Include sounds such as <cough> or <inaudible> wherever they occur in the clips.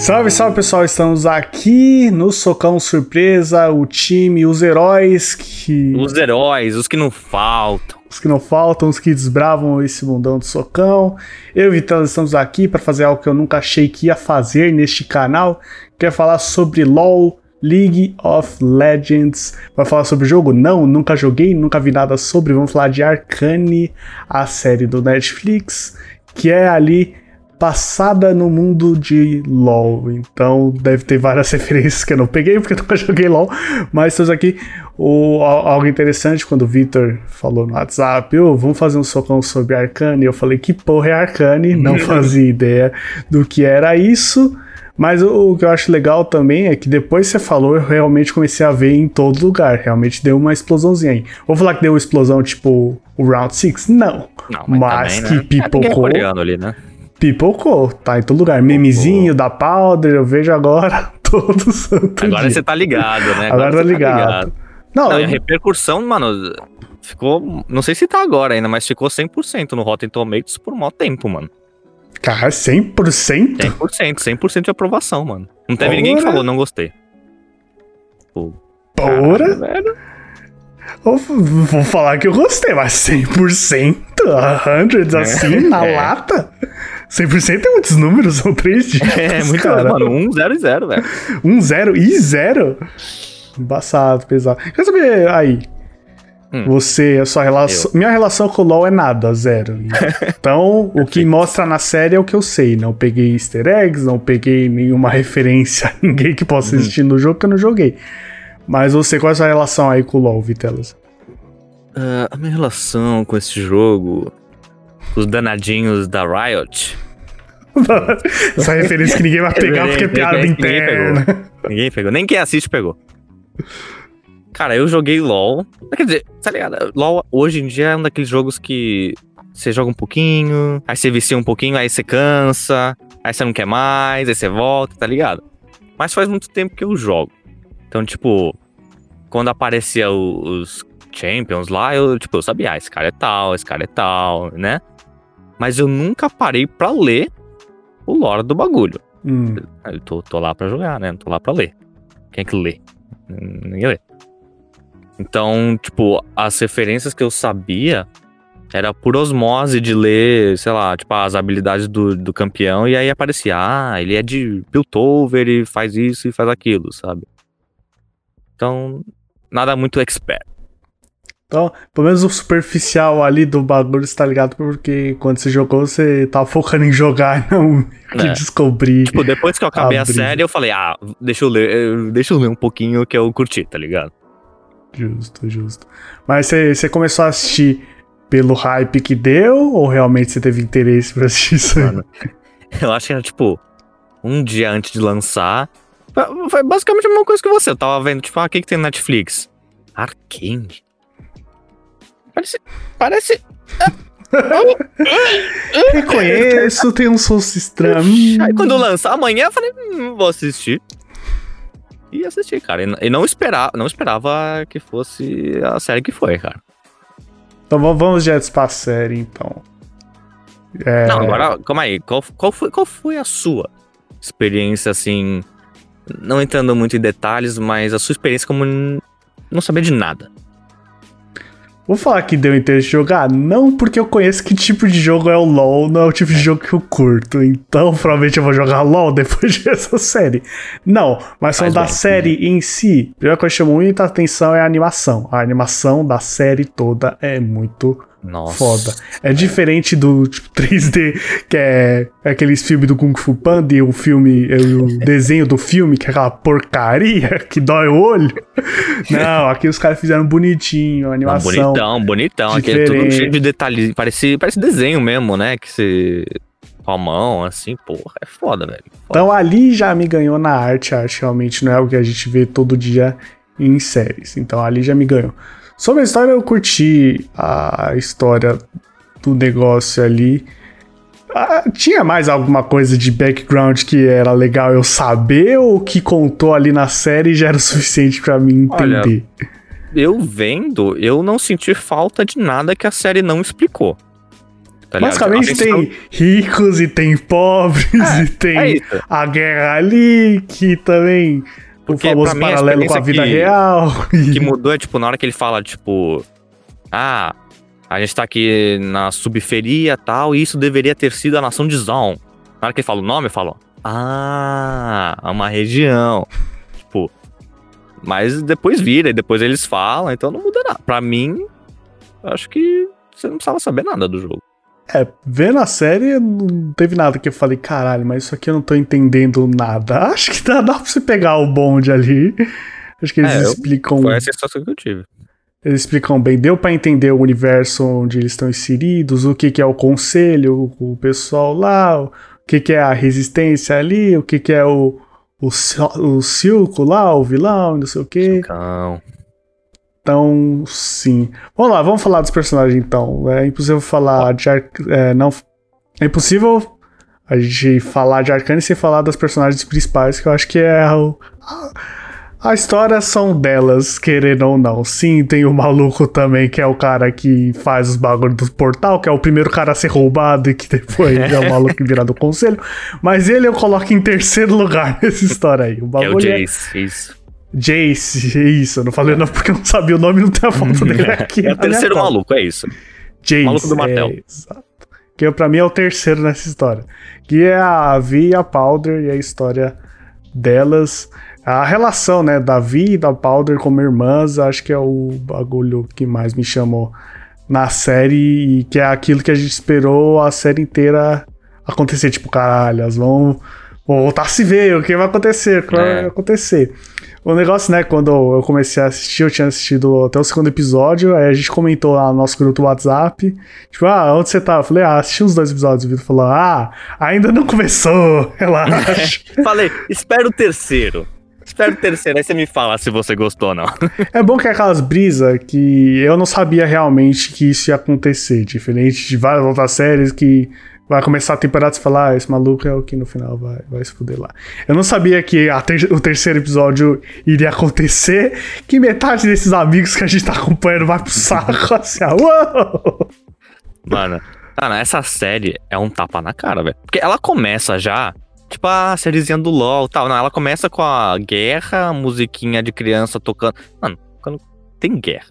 Salve, salve pessoal, estamos aqui no Socão Surpresa, o time, os heróis que. Os heróis, os que não faltam. Os que não faltam, os que desbravam esse mundão do socão. Eu e Vitão estamos aqui para fazer algo que eu nunca achei que ia fazer neste canal, que é falar sobre LoL, League of Legends. Vai falar sobre o jogo? Não, nunca joguei, nunca vi nada sobre. Vamos falar de Arcane, a série do Netflix, que é ali passada no mundo de LoL. Então deve ter várias <laughs> referências que eu não peguei porque eu nunca joguei LoL. Mas estamos aqui. O, algo interessante quando o Victor falou no WhatsApp: oh, vamos fazer um socão sobre Arcane. Eu falei: que porra é Arcane? <laughs> Não fazia ideia do que era isso. Mas o, o, que eu acho legal também é que depois você falou, eu realmente comecei a ver em todo lugar. Realmente deu uma explosãozinha aí. Vou falar que deu uma explosão tipo o Round 6? Não. Não mas, mas também, que né? pipocou. É, ali, né? Pipocou, tá em todo lugar. Memezinho da Powder, eu vejo agora <laughs> todo santo Agora dia. você tá ligado, né? Agora, agora tá ligado. Tá ligado. Não, não eu... a repercussão, mano, ficou. Não sei se tá agora ainda, mas ficou 100% no Rotten Tomatoes por um maior tempo, mano. Cara, 100%? 100%, 100% de aprovação, mano. Não teve Porra. ninguém que falou, não gostei. Pô. Porra! velho. Vou, vou falar que eu gostei, mas 100%, 100 assim, é, na é. lata? 100% é muitos números, <laughs> são três dígitos. É, muito, cara. mano. 1, 0 e 0, velho. 1, 0 e 0? Embaçado, pesado. Quer saber aí? Hum. Você, a sua relação. Eu. Minha relação com o LoL é nada, zero. <laughs> Então, o que mostra na série é o que eu sei. Não peguei easter eggs, não peguei nenhuma <laughs> referência a ninguém que possa uhum. existir no jogo que eu não joguei. Mas você, qual é a sua relação aí com o LoL, Vitelas? Uh, a minha relação com esse jogo os danadinhos da Riot. <laughs> Essa referência que ninguém vai pegar porque é piada interna. Ninguém pegou. ninguém pegou. Nem quem assiste pegou. Cara, eu joguei LoL. Quer dizer, tá ligado? LoL hoje em dia é um daqueles jogos que você joga um pouquinho, aí você vicia um pouquinho, aí você cansa, aí você não quer mais, aí você volta, tá ligado? Mas faz muito tempo que eu jogo. Então, tipo, quando aparecia os Champions lá, eu, tipo, eu sabia, ah, esse cara é tal, esse cara é tal, né? Mas eu nunca parei para ler o lore do bagulho. Hum. Eu tô, tô, lá para jogar, né? Não tô lá para ler. Quem é que lê? Ninguém lê. Então, tipo, as referências que eu sabia era por osmose de ler, sei lá, tipo, as habilidades do, do campeão, e aí aparecia, ah, ele é de Piltover e faz isso e faz aquilo, sabe? Então, nada muito expert. Então, pelo menos o superficial ali do bagulho, você tá ligado? Porque quando você jogou, você tava focando em jogar <laughs> e não é. descobrir. Tipo, depois que eu acabei a, a série, eu falei, ah, deixa eu ler, deixa eu ler um pouquinho que eu curti, tá ligado? Justo, justo. Mas você, você começou a assistir pelo hype que deu, ou realmente você teve interesse pra assistir isso aí? Mano, <laughs> eu acho que era tipo, um dia antes de lançar. Foi basicamente a mesma coisa que você. Eu tava vendo, tipo, ah, o que, que tem Netflix? Arcane. Parece. Parece. <laughs> Reconheço, tem um som estranho. Aí quando lançar amanhã, eu falei, hum, vou assistir. E assisti, cara. E não esperava, não esperava que fosse a série que foi, cara. Então vamos direto pra série, então. É... Não, agora, calma aí. Qual, qual, foi, qual foi a sua experiência, assim? Não entrando muito em detalhes, mas a sua experiência como não saber de nada. Vou falar que deu interesse de jogar? Não, porque eu conheço que tipo de jogo é o LoL, não é o tipo de jogo que eu curto. Então, <laughs> provavelmente eu vou jogar LoL depois <laughs> dessa série. Não, mas falando da série sim. em si, a primeira coisa que chamou muita atenção é a animação. A animação da série toda é muito nossa. Foda. É diferente do tipo, <laughs> 3D, que é, é aqueles filmes do Kung Fu Panda e o filme, o desenho do filme, que é aquela porcaria que dói o olho. <laughs> Não, aqui os caras fizeram bonitinho, a animação. Não, bonitão, bonitão. Aqui é tudo cheio de detalhes. Parece, parece desenho mesmo, né? Que você. Com a mão, assim, porra, é foda, velho. Foda. Então ali já me ganhou na arte. A arte realmente não é o que a gente vê todo dia em séries. Então ali já me ganhou. Sobre a história, eu curti a história do negócio ali. Ah, tinha mais alguma coisa de background que era legal eu saber ou que contou ali na série já era o suficiente para mim entender? Olha, eu vendo, eu não senti falta de nada que a série não explicou. Tá? Basicamente tem ricos e tem pobres É, e tem é a guerra ali, que também o Porque, famoso pra mim, a paralelo com a vida que- real. que mudou é, tipo, na hora que ele fala, tipo, ah, a gente tá aqui na subferia e tal, e isso deveria ter sido a nação de Zon. Na hora que ele fala o nome, eu falo, ah, é uma região. <laughs> Tipo, mas depois vira, e depois eles falam, então não muda nada. Pra mim, acho que você não precisava saber nada do jogo. É, vendo a série, não teve nada que eu falei, caralho, mas isso aqui eu não tô entendendo nada. <laughs> Acho que dá, dá pra você pegar o bonde ali. Acho que eles É, eu- explicam. Foi essa a situação que eu tive. Eles explicam bem, deu pra entender o universo onde eles estão inseridos, o que, que é o conselho, o, o pessoal lá, o que, que é a resistência ali, o que, que é o, o, o Silco lá, o vilão, não sei o que. Então, Então, sim. Vamos lá, vamos falar dos personagens então. É impossível falar de Ar... é, não É impossível a gente falar de Arcane sem falar das personagens principais, que eu acho que é o... a, história são delas, querendo ou não. Sim, tem o maluco também, que é o cara que faz os bagulhos do portal, que é o primeiro cara a ser roubado e que depois é o maluco que vira do conselho. Mas ele eu coloco em terceiro lugar <laughs> nessa história aí. O é o bagulho é Jace, isso. Jace, isso, eu não falei não porque eu não sabia o nome e não tem a foto dele aqui. É o terceiro maluco, é isso. Jace, maluco do martelo. É, exato. Que pra mim é o terceiro nessa história. Que é a Vi e a Powder e a história delas. A relação, né, da Vi e da Powder como irmãs, acho que é o bagulho que mais me chamou na série e que é aquilo que a gente esperou a série inteira acontecer. Tipo, caralho, elas vão, vão voltar a se ver, o que vai acontecer, o que vai É. acontecer. O negócio, né, quando eu comecei a assistir, eu tinha assistido até o segundo episódio, aí a gente comentou lá no nosso grupo do WhatsApp, tipo, ah, onde você tá? Eu falei, ah, assisti uns dois episódios, o Vitor falou, ah, ainda não começou, <laughs> relaxa. <laughs> Falei, espera o terceiro. Espera o terceiro, aí você me fala se você gostou ou não. <laughs> é bom que é aquelas brisas que eu não sabia realmente que isso ia acontecer, diferente de várias outras séries que vai começar a temporada e você fala, ah, esse maluco é o que no final vai, vai se fuder lá. Eu não sabia que ter- o terceiro episódio iria acontecer, que metade desses amigos que a gente tá acompanhando vai pro saco, <laughs> assim, ah, uou! Mano, mano, essa série é um tapa na cara, velho. Porque ela começa já, tipo a sériezinha do LoL tal. Não, ela começa com a guerra, a musiquinha de criança tocando. Mano, quando tem guerra.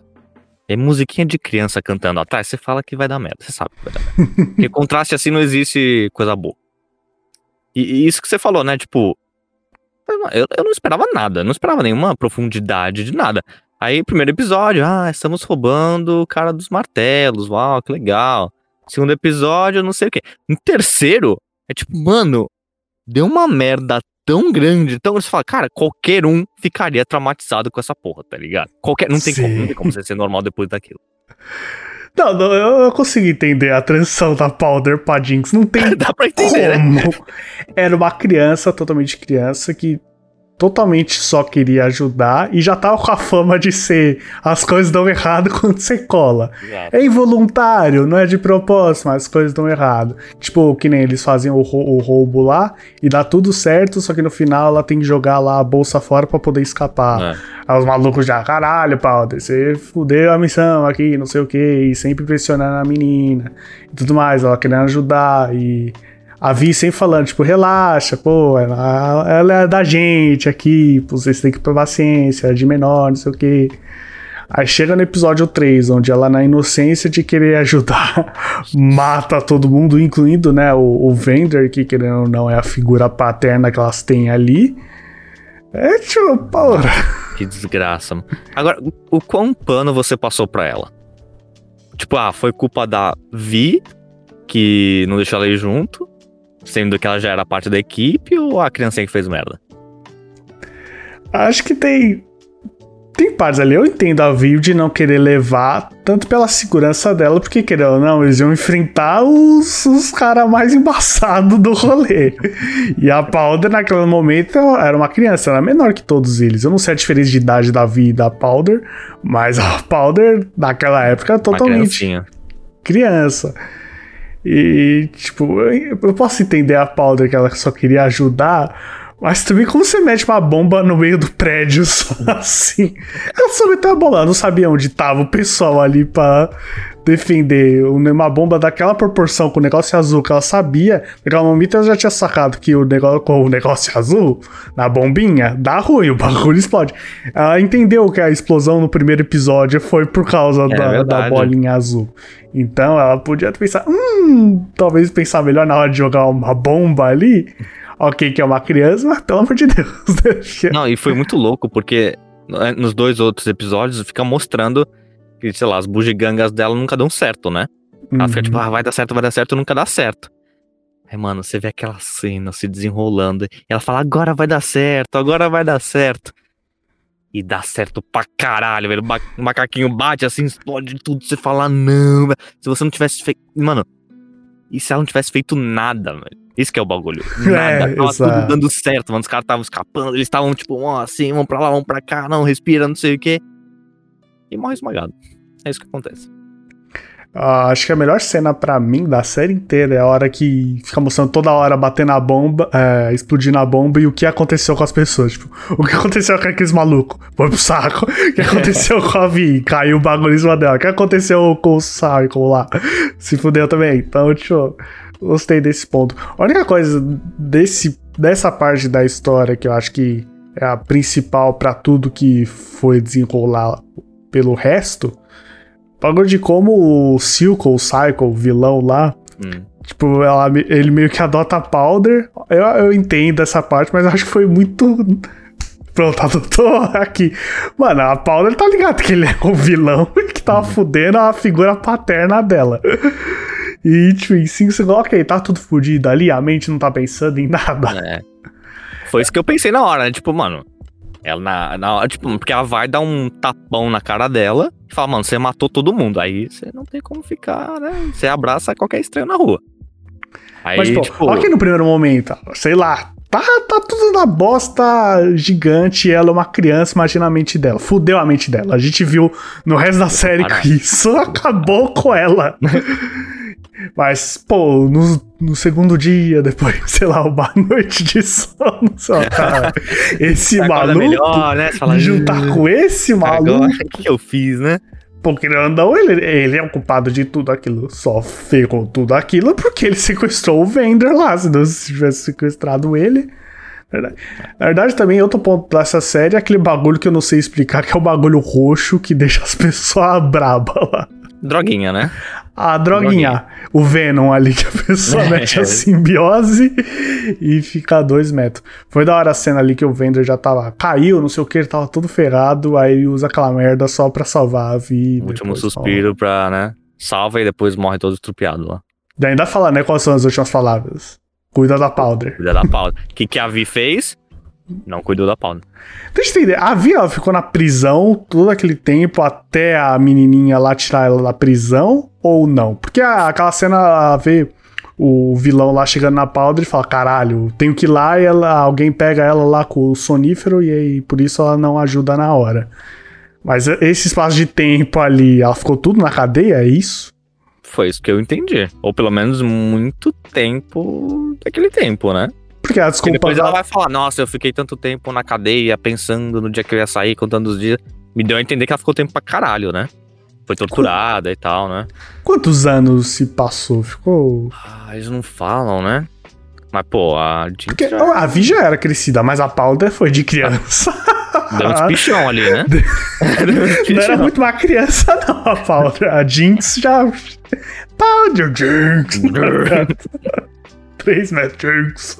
É musiquinha de criança cantando atrás, você fala que vai dar merda, você sabe que vai dar merda. Porque <laughs> contraste assim não existe coisa boa. E, e isso que você falou, né? Tipo, eu, eu não esperava nada, não esperava nenhuma profundidade de nada. Aí, primeiro episódio, ah, estamos roubando o cara dos martelos, uau, que legal. Segundo episódio, não sei o quê. No terceiro, é tipo, mano, deu uma merda tão grande, então você fala, cara, qualquer um ficaria traumatizado com essa porra, tá ligado? Qualquer, não tem, como, não tem como você ser normal depois daquilo. Não, não, eu, consigo entender a transição da Powder pra Jinx. Não tem <laughs> Dá pra entender, né? como. Era uma criança, totalmente criança, que totalmente só queria ajudar e já tava com a fama de ser as coisas dão errado <laughs> quando você cola. Exato. É involuntário, não é de propósito, mas as coisas dão errado. Tipo, que nem eles fazem o, rou- o roubo lá e dá tudo certo, só que no final ela tem que jogar lá a bolsa fora pra poder escapar. É. Aí os malucos já, caralho, Powder, você fudeu a missão aqui, não sei o que, e sempre pressionando a menina e tudo mais, ela querendo ajudar e a Vi sempre falando, tipo, relaxa, pô, ela, ela é da gente aqui, pô, vocês têm que ter paciência, é de menor, não sei o que. Aí chega no episódio 3, onde ela, na inocência de querer ajudar, <laughs> mata todo mundo, incluindo, né, o, o Vender, que querendo ou não é a figura paterna que elas têm ali. É tipo, porra. Que desgraça. Agora, o quão pano você passou pra ela? Tipo, ah, foi culpa da Vi, que não deixou ela ir junto, sendo que ela já era parte da equipe, ou a criancinha que fez merda? Acho que tem. Tem partes ali. Eu entendo a Viu de não querer levar, tanto pela segurança dela, porque querendo ou não, eles iam enfrentar os, os caras mais embaçados do rolê. E a Powder, naquele momento, era uma criança, era menor que todos eles. Eu não sei a diferença de idade da Vi e da Powder, mas a Powder, naquela época, totalmente criança. E, tipo, eu posso entender a Powder que ela só queria ajudar, mas também como você mete uma bomba no meio do prédio só <laughs> assim? Ela só meteu a bomba, ela não sabia onde tava o pessoal ali pra defender uma bomba daquela proporção com o negócio azul que ela sabia, naquele momento ela já tinha sacado que o negócio com o negócio azul na bombinha dá ruim, o bagulho explode. Ela entendeu que a explosão no primeiro episódio foi por causa é da, da, bolinha azul. Então ela podia pensar, hum, talvez pensar melhor na hora de jogar uma bomba ali. Ok, que é uma criança, mas pelo amor de Deus. <laughs> Não, e foi muito louco, porque né, nos dois outros episódios fica mostrando que, sei lá, as bugigangas dela nunca dão certo, né? Ela fica tipo, uhum. ah, vai dar certo, vai dar certo, nunca dá certo. Aí, mano, você vê aquela cena se desenrolando. E ela fala, agora vai dar certo, agora vai dar certo. E dá certo pra caralho, velho. O macaquinho bate assim, explode tudo. Você fala, não, velho. Se você não tivesse feito. Mano, e se ela não tivesse feito nada, velho? Isso que é o bagulho. <laughs> Nada. É, Tava exato. tudo dando certo, mano. Os caras estavam escapando, eles estavam tipo, ó, assim, vamos pra lá, vamos pra cá, não, respira, não sei o quê. E morre esmagado. É isso que acontece. Uh, acho que a melhor cena para mim da série inteira é a hora que fica mostrando toda hora batendo a bomba, é, explodindo a bomba e o que aconteceu com as pessoas. Tipo, o que aconteceu com aqueles malucos? Foi pro saco. <laughs> O que aconteceu com a Vi? Caiu o bagulho em cima dela. O que aconteceu com o Cycle lá? Se fudeu também. Então, tipo, gostei desse ponto. A única coisa desse, dessa parte da história que eu acho que é a principal para tudo que foi desenrolar pelo resto Bagulho de como o Silco, o Cycle, o vilão lá, hum. tipo, ela, ele meio que adota a Powder. Eu, eu entendo essa parte, mas acho que foi muito. <laughs> Pronto, <laughs> adotou aqui. Mano, a Powder tá ligado que ele é o vilão <laughs> que tava hum. fudendo a figura paterna dela. E, tipo, em 5 segundos, ok, tá tudo fudido ali, a mente não tá pensando em nada. É. Foi isso que eu pensei na hora, né? Tipo, mano, ela na, na tipo, porque ela vai dar um tapão na cara dela e fala, mano, você matou todo mundo. Aí você não tem como ficar, né? Você abraça qualquer estranho na rua. Aí, Mas, pô, tipo... olha que no primeiro momento, sei lá, tá, tá tudo na bosta gigante, ela é uma criança, imagina a mente dela. Fudeu a mente dela. A gente viu no resto da série que isso <laughs> acabou com ela. <laughs> Mas, pô, no, no, segundo dia, <laughs> depois, sei lá, uma noite de sono, <laughs> só, cara, esse maluco, melhor, né? Fala, juntar com esse maluco... O que eu fiz, né? Porque não, ele, ele é o culpado de tudo aquilo. Só ferrou tudo aquilo porque ele sequestrou o Vender lá. Se não tivesse sequestrado ele. Na verdade, também outro ponto dessa série é aquele bagulho que eu não sei explicar, que é o bagulho roxo que deixa as <laughs> pessoas braba lá. Droguinha, né? A droguinha. O Venom ali, que a pessoa <laughs> é, mete a simbiose e fica a dois metros. Foi da hora a cena ali que o Vender já tava. Caiu, não sei o que, ele tava todo ferrado, aí ele usa aquela merda só pra salvar a vida. Último suspiro pra, né? Salva e depois morre todo estrupiado lá. E ainda fala, né? Quais são as últimas palavras? Cuida da Powder. Cuida da Powder. O que, que a Vi fez? Não cuidou da Paula. Deixa eu entender. A Via ficou na prisão todo aquele tempo até a menininha lá tirar ela da prisão ou não? Porque a, aquela cena vê o vilão lá chegando na Powder e fala: caralho, tenho que ir lá e ela, alguém pega ela lá com o sonífero e aí por isso ela não ajuda na hora. Mas esse espaço de tempo ali, ela ficou tudo na cadeia, é isso? Foi isso que eu entendi. Ou pelo menos muito tempo daquele tempo, né? Porque a desculpa. E depois ela vai falar: Nossa, eu fiquei tanto tempo na cadeia pensando no dia que eu ia sair, contando os dias. Me deu a entender que ela ficou tempo pra caralho, né? Foi torturada Qu... e tal, né? Quantos anos se passou? Ficou. Ah, eles não falam, né? Mas, pô, a Porque, já... A Vi já era crescida, mas a Paula foi de criança. <laughs> Deu uns pichão ali, né? <laughs> <laughs> não era muito uma criança, não, a Paula. A Jinx já. Powder Jinx! 3 metros.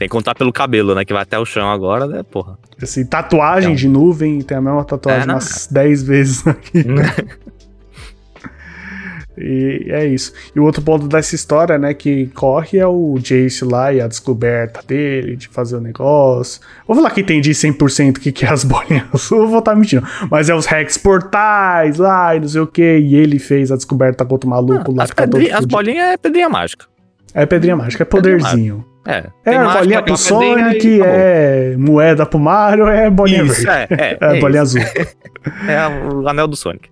Tem que contar pelo cabelo, né? Que vai até o chão agora, né? Porra. Assim, tatuagem é um... de nuvem, tem a mesma tatuagem é, umas 10 vezes <laughs> aqui. <laughs> e é isso. E o outro ponto dessa história, né, que corre é o Jace lá e a descoberta dele, de fazer o negócio. Vou falar que entendi 100% o que, que é as <laughs> bolinhas. Eu vou estar mentindo. Mas é os Rex portais lá e não sei o que. E ele fez a descoberta contra o maluco lá. As, tá as bolinhas é pedrinha mágica. É pedrinha mágica, é poderzinho. É, é bolinha pro Sonic, é moeda pro Mario, é bolinha isso, verde. É, é, <laughs> é, é bolinha azul. <laughs> é o anel do Sonic.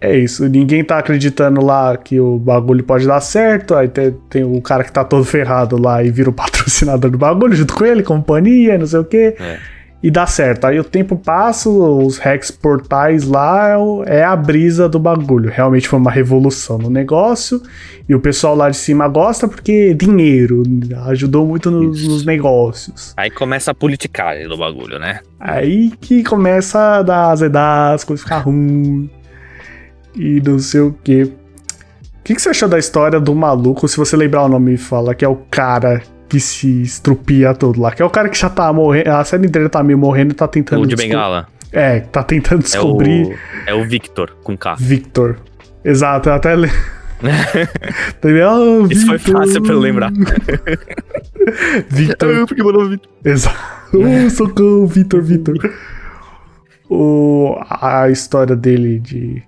É isso, ninguém tá acreditando lá que o bagulho pode dar certo. Aí tem, tem o cara que tá todo ferrado lá e vira o <laughs> patrocinador do bagulho junto com ele, companhia, não sei o quê. É. e dá certo. Aí o tempo passa, os Rex portais lá é a brisa do bagulho. Realmente foi uma revolução no negócio. E o pessoal lá de cima gosta porque dinheiro ajudou muito nos, nos negócios. Aí começa a politicagem do bagulho, né? Aí que começa a dar azedar, as coisas ficar ruins. E não sei o que. O que, que você achou da história do maluco? Se você lembrar o nome, fala que é o cara que se estrupia todo lá. Que é o cara que já tá morrendo. A série inteira tá meio morrendo e tá tentando. O de Bengala. É, tá tentando descobrir. É o, é o Victor, com K. Victor. Exato, eu até. Le... <laughs> oh, Isso foi fácil pra eu lembrar. <laughs> Victor. Porque mandou Victor. Exato. Oh, <laughs> socorro, Victor, Victor. O, a história dele de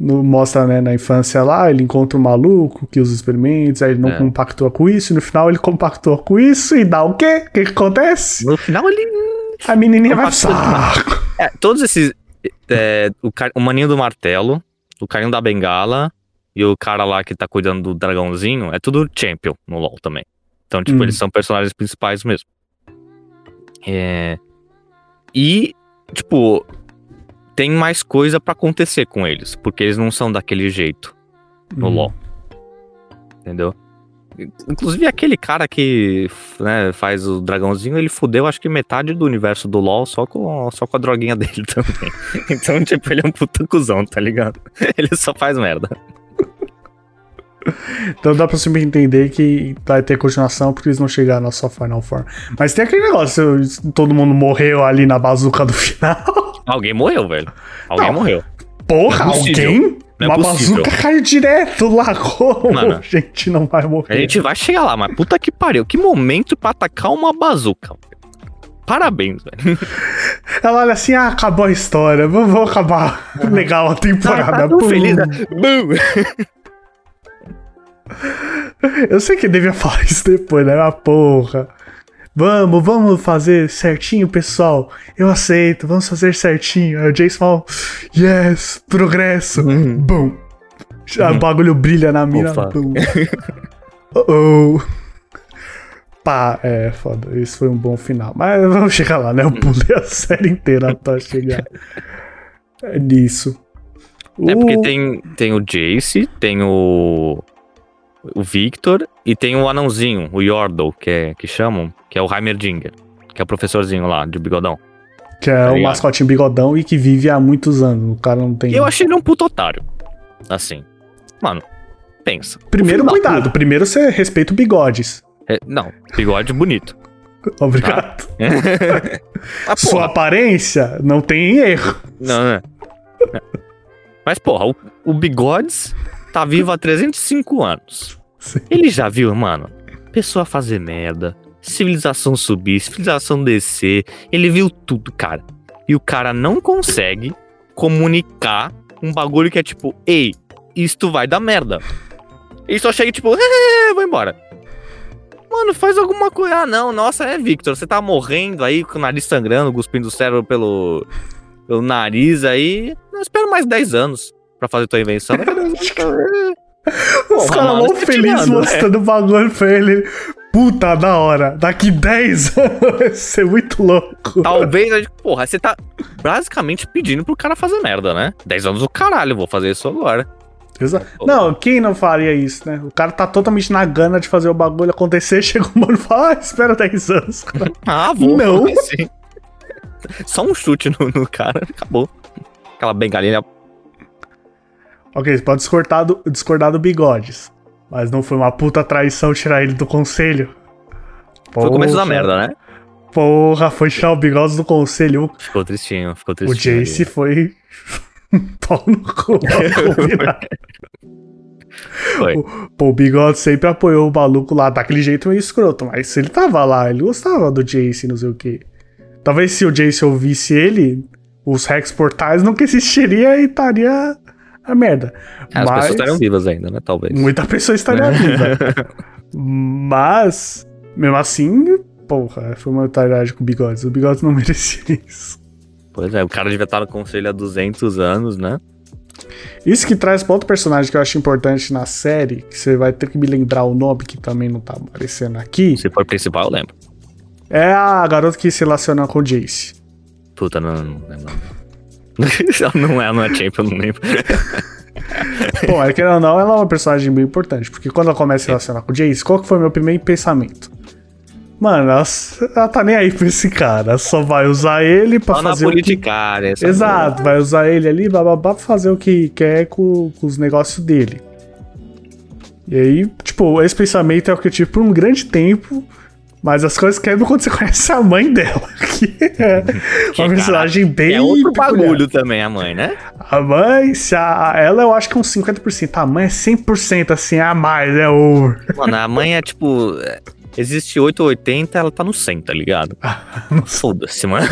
no, mostra, né, na infância lá, ele encontra um maluco que usa experimentos, aí ele não é. compactua com isso, e no final ele compactua com isso e dá o quê? O que, que acontece? No final ele. A menininha vai pro saco. É, todos esses. É, o, o maninho do martelo, o carinho da bengala e o cara lá que tá cuidando do dragãozinho, é tudo champion no LoL também. Então, tipo, hum. eles são personagens principais mesmo. É... E, tipo, tem mais coisa para acontecer com eles, porque eles não são daquele jeito no hum. LoL. Entendeu? Inclusive aquele cara que né, faz o dragãozinho, ele fudeu acho que metade do universo do LoL só com, só com a droguinha dele <laughs> também. Então, tipo, ele é um puta cuzão, tá ligado? <laughs> Ele só faz merda. Então dá pra você entender que vai ter continuação porque eles não chegaram na sua Final Form. Mas tem aquele negócio, todo mundo morreu ali na bazuca do <laughs> final. Alguém morreu, velho. Alguém não. morreu. Porra, é alguém? Não é Uma bazuca caiu direto lá. Como? Mano, a gente não vai morrer. A gente vai chegar lá, mas puta que pariu. Que momento pra atacar uma bazuca. Parabéns, velho. <laughs> Ela olha assim, ah, acabou a história. Vamos, acabar. <laughs> Legal a temporada. Tá, tá feliz, né? <laughs> Eu sei que devia falar isso depois, né? Mas porra. Vamos, vamos fazer certinho, pessoal. Eu aceito, vamos fazer certinho. Aí o Jason fala, yes, progresso. Uhum. Bum. Uhum. O bagulho brilha na mina. Bum. <laughs> oh, oh. Pá, é foda. Isso foi um bom final. Mas vamos chegar lá, né? Eu pulei a série inteira pra chegar nisso. É porque tem, tem o Jace, tem o o Victor e tem o anãozinho, o Yordle, que, é, que chamam, que é o Heimerdinger, que é o professorzinho lá, de bigodão. Que é tá o mascotinho bigodão e que vive há muitos anos. O cara não tem. Eu achei ele um puto otário. Assim. Mano, pensa. Primeiro, cuidado. Puta. Primeiro você respeita o bigodes. É, não, bigode bonito. <laughs> Obrigado. Tá? <laughs> Sua aparência não tem erro. Não, não. Mas, porra, o, o bigodes tá vivo há 305 anos. Sim. Ele já viu, mano, pessoa fazer merda, civilização subir, civilização descer. Ele viu tudo, cara. E o cara não consegue comunicar um bagulho que é tipo, ei, isto vai dar merda. Ele só chega tipo, eh, vou embora. Mano, faz alguma coisa. Ah, não, nossa, é Victor, você tá morrendo aí com o nariz sangrando, cuspindo o cérebro pelo, pelo nariz aí. Não, espero mais 10 anos pra fazer tua invenção. Os caras vão felizes né? mostrando o bagulho pra ele. Puta, da hora. Daqui 10 <laughs> anos vai ser muito louco. Talvez, porra, você tá basicamente pedindo pro cara fazer merda, né? 10 anos do caralho, vou fazer isso agora. Exato. Não, quem não faria isso, né? O cara tá totalmente na gana de fazer o bagulho acontecer, <laughs> chega um mano e fala, ah, espera 10 anos. Cara. <laughs> Ah, vou. Não. Só um chute no, no cara, acabou. Aquela bengalinha Ok, você pode discordar do, discordar do Bigodes. Mas não foi uma puta traição tirar ele do conselho. Porra, foi o começo da merda, né? Porra, foi tirar o Bigodes do conselho. Ficou tristinho, ficou tristinho. O Jace ali. foi. <laughs> pau no cu. foi. O, pô, o Bigode sempre apoiou o maluco lá daquele jeito meio escroto, mas ele tava lá, ele gostava do Jace, não sei o que. Talvez se o Jace ouvisse ele, os Rex Portais nunca existiria e estaria a merda. As Mas, pessoas estariam vivas ainda, né? Talvez. Muita pessoa estaria viva. <laughs> Mas, mesmo assim, porra, foi uma otária com o Bigodes. O Bigodes não <laughs> merecia isso. Pois é, o cara devia estar no conselho há 200 anos, né? Isso que traz para outro personagem que eu acho importante na série, que você vai ter que me lembrar o nome, que também não tá aparecendo aqui. Se for principal, eu lembro. É a garota que se relaciona com o Jace. Puta, não, não lembro. <laughs> não é, não é Champion, não lembro. <laughs> Bom, é que ou não, ela é uma personagem bem importante, porque quando ela começa a se relacionar com o Jace, qual que foi o meu primeiro pensamento? Mano, ela, ela tá nem aí pra esse cara, só vai usar ele pra Só fazer na o que... politicária. essa Exato, vai usar ele ali, bababá, pra fazer o que quer com, com os negócios dele. E aí, tipo, esse pensamento é o que eu tive por um grande tempo, mas as coisas quebram quando você conhece a mãe dela, <laughs> que é Que, uma personagem bem É outro peculiar. bagulho também, a mãe, né? A mãe, se a, ela eu acho que uns 50%, a mãe é 100% assim, a mais, é over. Mano, a mãe é tipo. é, Existe 8 ou 80, ela tá no 100, tá ligado? <laughs> Foda-se, mano.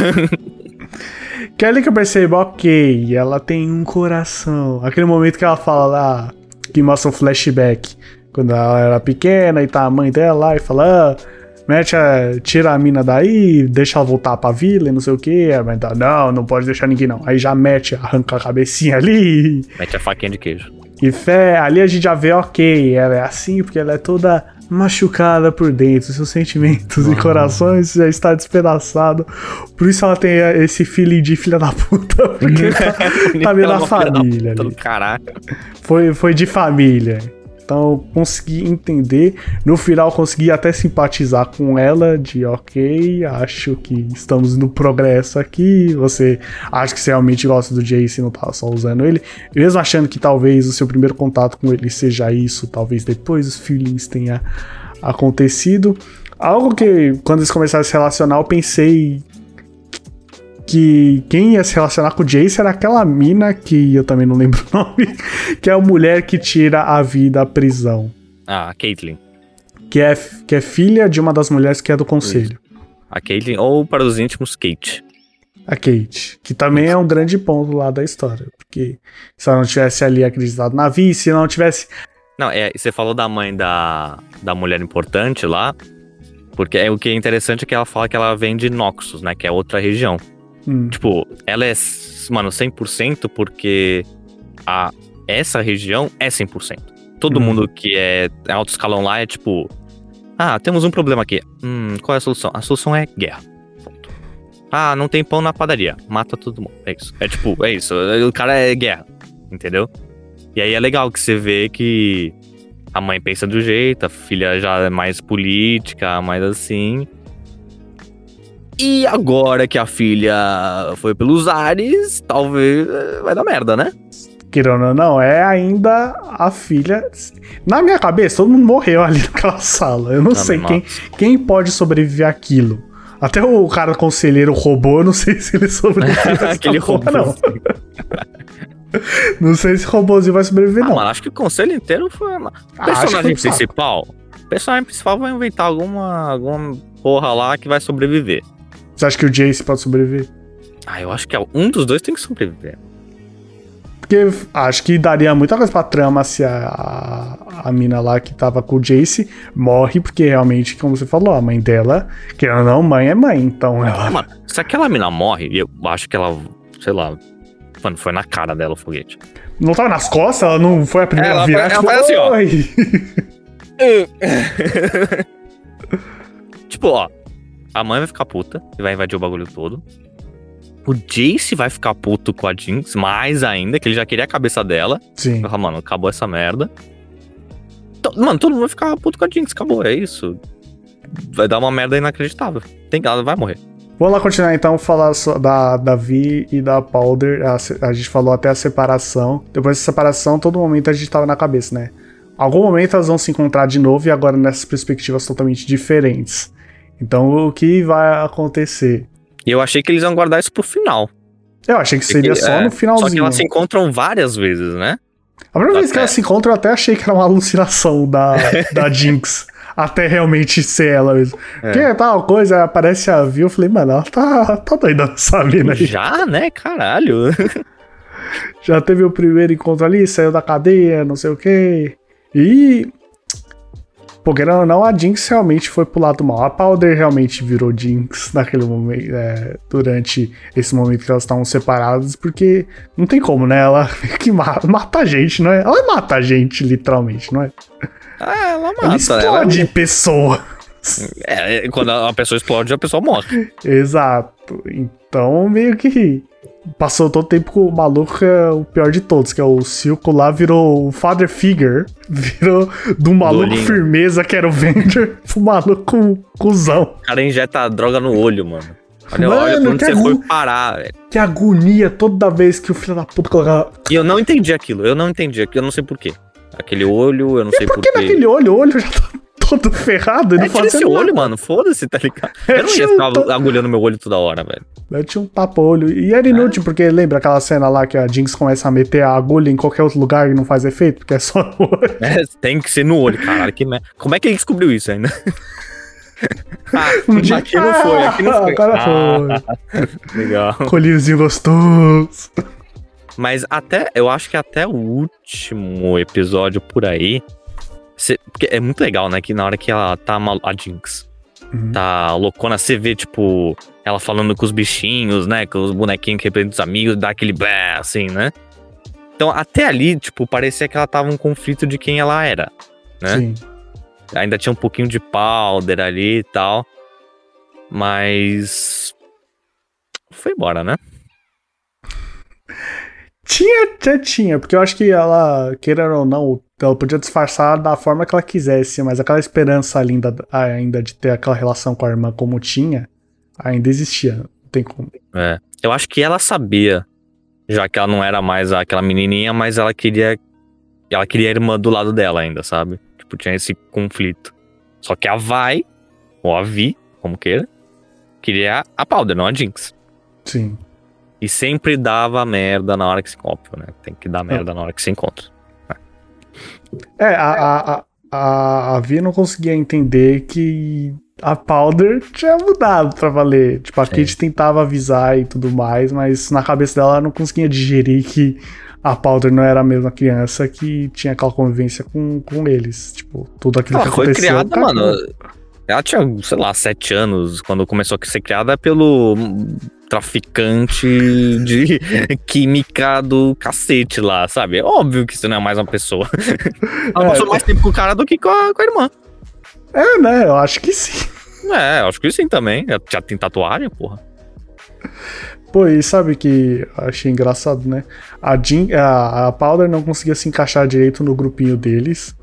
É ali que eu percebo, ok, ela tem um coração. Aquele momento que ela fala lá, que mostra um flashback, quando ela era pequena e tá a mãe dela lá e fala, ah, mete a, tira a mina daí, deixa ela voltar pra vila e não sei o que. Mãe tá, não, não pode deixar ninguém não. Aí já mete, arranca a cabecinha ali. Mete a faquinha de queijo. E fé, ali a gente já vê, ok, ela é assim porque ela é toda machucada por dentro, seus sentimentos e corações já está despedaçado. Por isso ela tem esse feeling de filha da puta, porque <laughs> tá, tá meio da é família puta ali. Caralho. Foi, foi de família. Então consegui entender. No final consegui até simpatizar com ela de ok, acho que estamos no progresso aqui. Você acha que você realmente gosta do Jace e não tá só usando ele. Mesmo achando que talvez o seu primeiro contato com ele seja isso, talvez depois os feelings tenha acontecido. Algo que quando eles começaram a se relacionar, eu pensei que quem ia se relacionar com o Jace era aquela mina que eu também não lembro <laughs> o nome, que é a mulher que tira a vida da prisão. Ah, a Caitlyn. Que é, que é filha de uma das mulheres que é do conselho. A Caitlyn, ou para os íntimos, Kate. A Kate. Que também é um grande ponto lá da história. Porque se ela não tivesse ali acreditado na Vi, se não tivesse. Não, é, você falou da mãe da, da mulher importante lá. Porque é, o que é interessante é que ela fala que ela vem de Noxus, né? Que é outra região. Hum, Tipo, ela é, mano, 100% porque a, essa região é 100%. Todo Uhum. mundo que é alto escalão lá é tipo... Ah, temos um problema aqui. Hum, qual é a solução? A solução é guerra. Ah, não tem pão na padaria. Mata todo mundo. É isso. É tipo, é isso. O cara é guerra. Entendeu? E aí é legal que você vê que a mãe pensa do jeito, a filha já é mais política, mais assim. E agora que a filha foi pelos ares, talvez eh, vai dar merda, né? querendo ou não, é ainda a filha. Na minha cabeça, todo mundo morreu ali <laughs> naquela sala. Eu não sei quem, quem pode sobreviver àquilo. Até o cara conselheiro robô, eu não sei se ele sobrevive. a <laughs> essa Aquele robô. Não. não sei se o robôzinho vai sobreviver, Ah, não. mano, acho que o conselho inteiro foi. Ah, acho personagem principal. O personagem principal vai inventar alguma, alguma porra lá que vai sobreviver. Você acha que o Jace pode sobreviver? Ah, eu acho que um dos dois tem que sobreviver. Porque acho que daria muita coisa pra trama se a, a, a mina lá que tava com o Jace morre, porque realmente, como você falou, a mãe dela, querendo ou não, mãe é mãe, então ela. Mano, se aquela mina morre, eu acho que ela, sei lá. Mano, foi na cara dela o foguete. Não tava nas costas, ela não foi a primeira Ela foi- ela faz assim, ó. <laughs> Tipo, ó. A mãe vai ficar puta e vai invadir o bagulho todo. O Jace vai ficar puto com a Jinx, mais ainda, que ele já queria a cabeça dela. Sim. Falar, mano, acabou essa merda. To- Mano, todo mundo vai ficar puto com a Jinx, acabou, é isso. Vai dar uma merda inacreditável. Tem ela vai morrer. Vamos lá continuar então, falar só da, da Vi e da Powder. A, a gente falou até a separação. Depois da separação, todo momento a gente tava na cabeça, né? Algum momento elas vão se encontrar de novo e agora nessas perspectivas totalmente diferentes. Então o que vai acontecer? E eu achei que eles iam guardar isso pro final. Eu achei que seria Porque, só é, no finalzinho. Só que elas se encontram várias vezes, né? A primeira vez que elas se encontram, eu até achei que era uma alucinação da, <laughs> da Jinx. Até realmente ser ela mesmo. É. Porque tal coisa, aparece a Vi, eu falei, mano, ela tá, tá doida essa mina aí. Já, né? Caralho. <laughs> Já teve o primeiro encontro ali, saiu da cadeia, não sei o quê. E. Pô, querendo ou não, a Jinx realmente foi pro lado mal. A Powder realmente virou Jinx naquele momento, é, durante esse momento que elas estavam separadas, porque não tem como, né? Ela <laughs> que ma- mata a gente, não é? Ela mata a gente, literalmente, não é? Ah, ela Ela mata. Ela, explode pessoa. É, é, quando a pessoa explode, a pessoa morre. <laughs> Exato. Então, meio que passou todo o tempo com o maluco é o pior de todos, que é o Silco lá, virou o father figure, <laughs> virou do maluco Dolinho. firmeza, que era o Vender, <laughs> pro maluco cuzão. O cara injeta droga no olho, mano. Olha, Mano, olha pra onde que você agu- foi parar, velho. Que agonia toda vez que o filho da puta colocava. E eu não entendi aquilo. Eu não entendi aquilo. Eu não sei porquê. Aquele olho, eu não sei Por porquê. que naquele olho? O olho já tá todo ferrado, ele É, não fazia olho, nada. mano. Foda-se, tá ligado? É, Eu não ia ficar to- agulhando meu olho toda hora, velho. Mete um tapa-olho. E era inútil, porque lembra aquela cena lá que a Jinx começa a meter a agulha em qualquer outro lugar e não faz efeito, porque é só no olho. <laughs> É, tem que ser no olho, caralho. Que merda. Como é que ele descobriu isso ainda? <laughs> ah, Um dia- aqui não foi, aqui não Ah, foi. Agora Ah, <laughs> legal. foi. Colíriozinho gostoso. Mas até, eu acho que até o último episódio por aí. Cê- porque é muito legal, né? Que na hora que ela tá mal, a Jinx Uhum. tá loucona, você vê, tipo, ela falando com os bichinhos, né? Com os bonequinhos que representam os amigos, dá aquele bé, assim, né? Então, até ali, tipo, parecia que ela tava um conflito de quem ela era. né? Sim. Ainda tinha um pouquinho de powder ali e tal. Mas. Foi embora, né? Tinha, até tinha, porque eu acho que ela, queira ou não, ela podia disfarçar da forma que ela quisesse, mas aquela esperança ainda, ainda de ter aquela relação com a irmã como tinha, ainda existia. Não tem como. É. Eu acho que ela sabia, já que ela não era mais aquela menininha, mas ela queria. Ela queria a irmã do lado dela ainda, sabe? Tipo, tinha esse conflito. Só que a Vai, ou a Vi, como queira, queria a Powder, não a Jinx. Sim. E sempre dava merda na hora que se encontra, né? Tem que dar merda na hora que se encontra. É, a, a, a, a, a Vi não conseguia entender que a Powder tinha mudado pra valer. Tipo, a Sim. Kate tentava avisar e tudo mais, mas na cabeça dela ela não conseguia digerir que a Powder não era a mesma criança que tinha aquela convivência com, com eles. Tipo, tudo aquilo Ela que foi aconteceu. criada, cagou. mano. Ela tinha, sei lá, sete anos quando começou a ser criada pelo traficante de <laughs> química do cacete lá, sabe? É óbvio que isso não é mais uma pessoa. <laughs> Ela É. passou mais tempo com o cara do que com a, com a irmã. É, né? Eu acho que sim. É, acho que sim também. Já tem tatuagem, porra. Pô, e sabe que achei engraçado, né? A, Jean, a, a Powder não conseguia se encaixar direito no grupinho deles.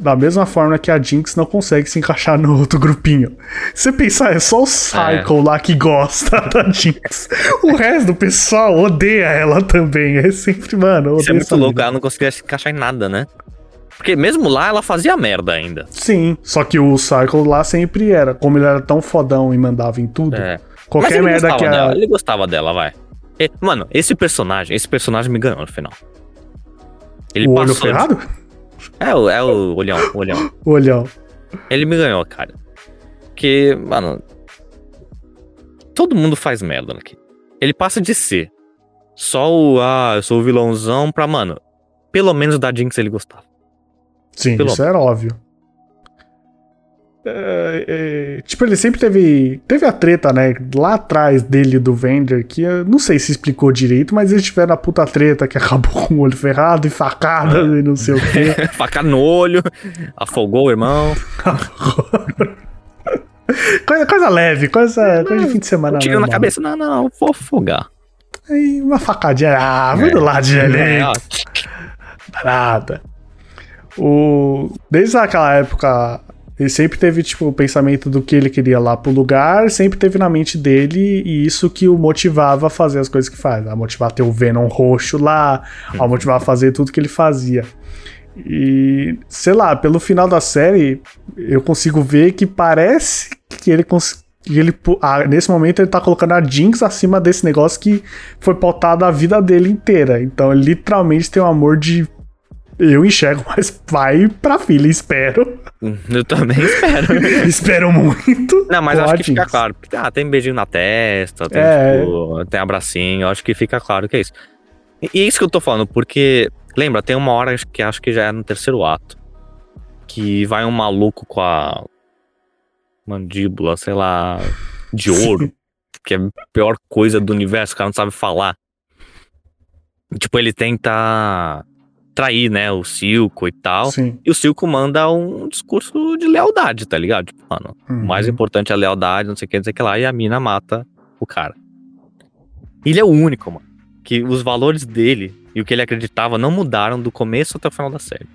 Da mesma forma que a Jinx não consegue se encaixar no outro grupinho. Se você pensar, é só o Cycle lá que gosta <laughs> da Jinx. O resto do pessoal odeia ela também. É sempre, mano, Isso é muito louco, mina. ela não conseguia se encaixar em nada, né? Porque mesmo lá ela fazia merda ainda. Sim, só que o Cycle lá sempre era. Como ele era tão fodão e mandava em tudo, É. Qualquer ele merda gostava que a. dela, ele gostava dela, vai. E, mano, esse personagem, esse personagem me ganhou no final. Ele o olho passou. de- ferrado? É, o, é o olhão, o olhão. <gasps> O olhão. Ele me ganhou, cara. Porque, mano. Todo mundo faz merda aqui. Ele passa de ser só o. Ah, eu sou o vilãozão pra, mano. Pelo menos da Jinx ele gostava. Sim, Pelo- isso era óbvio. É, é, tipo, ele sempre teve. Teve a treta, né? Lá atrás dele do Vender, que eu não sei se explicou direito, mas eles tiveram a puta treta que <laughs> acabou com o olho ferrado e facada e não sei o quê. <laughs> Facada no olho, afogou o irmão. <laughs> coisa, coisa leve, coisa, coisa de fim de semana. Tiro na cabeça. Não, não, não, vou afogar. Aí uma facadinha. Ah, vai É. do lado de ali. ó, Nada. O... Desde aquela época, ele sempre teve, tipo, o pensamento do que ele queria lá pro lugar, sempre teve na mente dele, e isso que o motivava a fazer as coisas que faz. A motivar a ter o Venom roxo lá, a motivar a fazer tudo que ele fazia. E, sei lá, pelo final da série, eu consigo ver que parece que ele cons- que ele, ah, nesse momento ele tá colocando a Jinx acima desse negócio que foi pautado a vida dele inteira. Então ele literalmente tem um amor de. Eu enxergo, <laughs> mas pai pra filha, espero. Eu também <laughs> espero. <laughs> espero muito. Não, mas acho que fica claro. Ah, tem beijinho na testa, tem, É. tipo, tem abracinho. Acho que fica claro que é isso. E e é isso que eu tô falando, porque, lembra, tem uma hora que acho que já é no terceiro ato. Que vai um maluco com a mandíbula, sei lá, de ouro. que é a pior coisa do universo, o cara não sabe falar. Tipo, ele tenta trair, né, o Silco e tal. Sim. E o Silco manda um discurso de lealdade, tá ligado? Tipo, mano, Uhum. o mais importante é a lealdade, não sei o que, não sei o que lá, e a mina mata o cara. Ele é o único, mano, que os valores dele e o que ele acreditava não mudaram do começo até o final da série.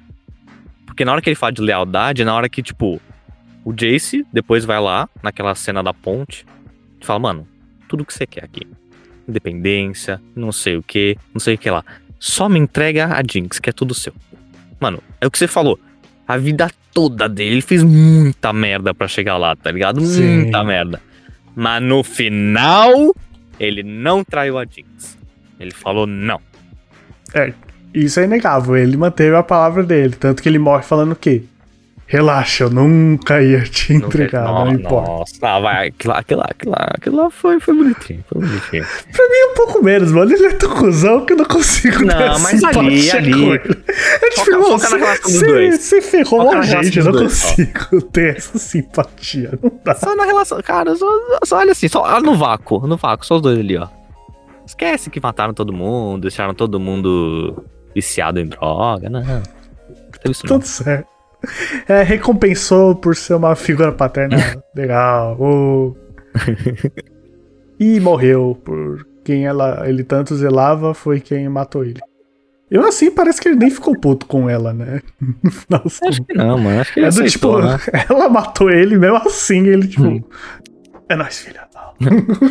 Porque na hora que ele fala de lealdade, é na hora que, tipo, o Jace depois vai lá, naquela cena da ponte, e fala, mano, tudo que você quer aqui. Independência, não sei o que, não sei o que lá. Só me entrega a Jinx, que é tudo seu. Mano, é o que você falou. A vida toda dele, ele fez muita merda pra chegar lá, tá ligado? Sim. Muita merda. Mas no final, ele não traiu a Jinx. Ele falou não. Isso é inegável. Ele manteve a palavra dele. Tanto que ele morre falando o quê? Relaxa, eu nunca ia te Não entregar, não, no- importa. Nossa, ah, vai. Aquilo lá, aquilo lá, aquilo lá, aquilo lá foi, foi bonitinho, foi bonitinho. Um pouco menos, mano. Ele é tão cuzão que eu não consigo Não, ter mas ali, simpatia ali. É na relação dos você- ferrou Foca a gente, eu não dois, ó. consigo ter essa simpatia. Não dá. Só na relação, cara, só, só olha assim, só olha no vácuo, no vácuo, só os dois ali, ó. Esquece que mataram todo mundo, deixaram todo mundo viciado em droga, não. Não não. Tudo certo. É, recompensou por ser uma figura paterna <laughs> legal. <laughs> E morreu por quem ela, ele tanto zelava, foi quem matou ele. Eu assim, parece que ele nem ficou puto com ela, né? No final das Acho que não, mano, acho que ele É do aceitou, tipo, né? <laughs> ela matou ele, mesmo assim, ele tipo. Hum. É nóis, filha.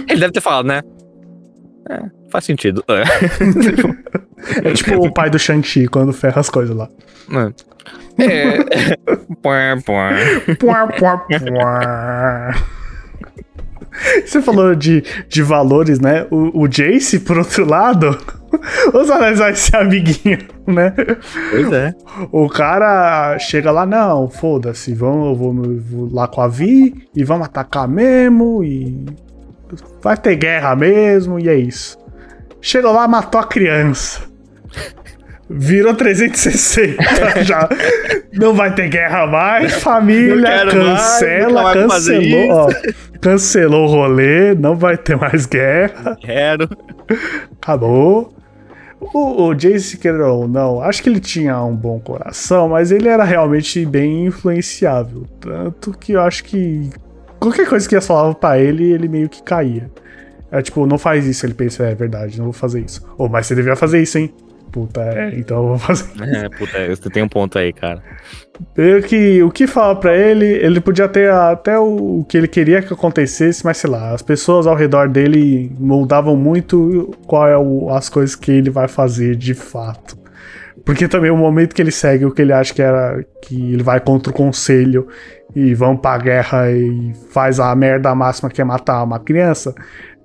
Ele deve ter falado, né? É, faz sentido. É. É tipo o pai do Shang-Chi quando ferra as coisas lá. Mano. É. Puá, puá, puá. Você falou de, de valores, né? O, o Jace, por outro lado, <laughs> vamos analisar esse amiguinho, né? Pois é. O cara chega lá, não, foda-se, vamos, eu vou, vou lá com a Vi e vamos atacar mesmo e vai ter guerra mesmo e é isso. Chega lá, matou a criança. Virou 360 <laughs> já. Não vai ter guerra mais, família, cancela, mais cancelou, ó, cancelou o rolê, não vai ter mais guerra. Quero. Acabou. O, o Jace, queira ou não, acho que ele tinha um bom coração, mas ele era realmente bem influenciável. Tanto que eu acho que qualquer coisa que eles falavam pra ele, ele meio que caía. É tipo, não faz isso. Ele pensa, é verdade, não vou fazer isso. Ou, mas você devia fazer isso, hein? Puta, é, então eu vou fazer. <laughs> É, puta, você tem um ponto aí, cara. Eu que, o que fala pra ele, ele podia ter até o, o que ele queria que acontecesse, mas sei lá, as pessoas ao redor dele moldavam muito qual é o- as coisas que ele vai fazer de fato. Porque também o momento que ele segue o que ele acha que era que ele vai contra o conselho e vão pra guerra e faz a merda máxima que é matar uma criança,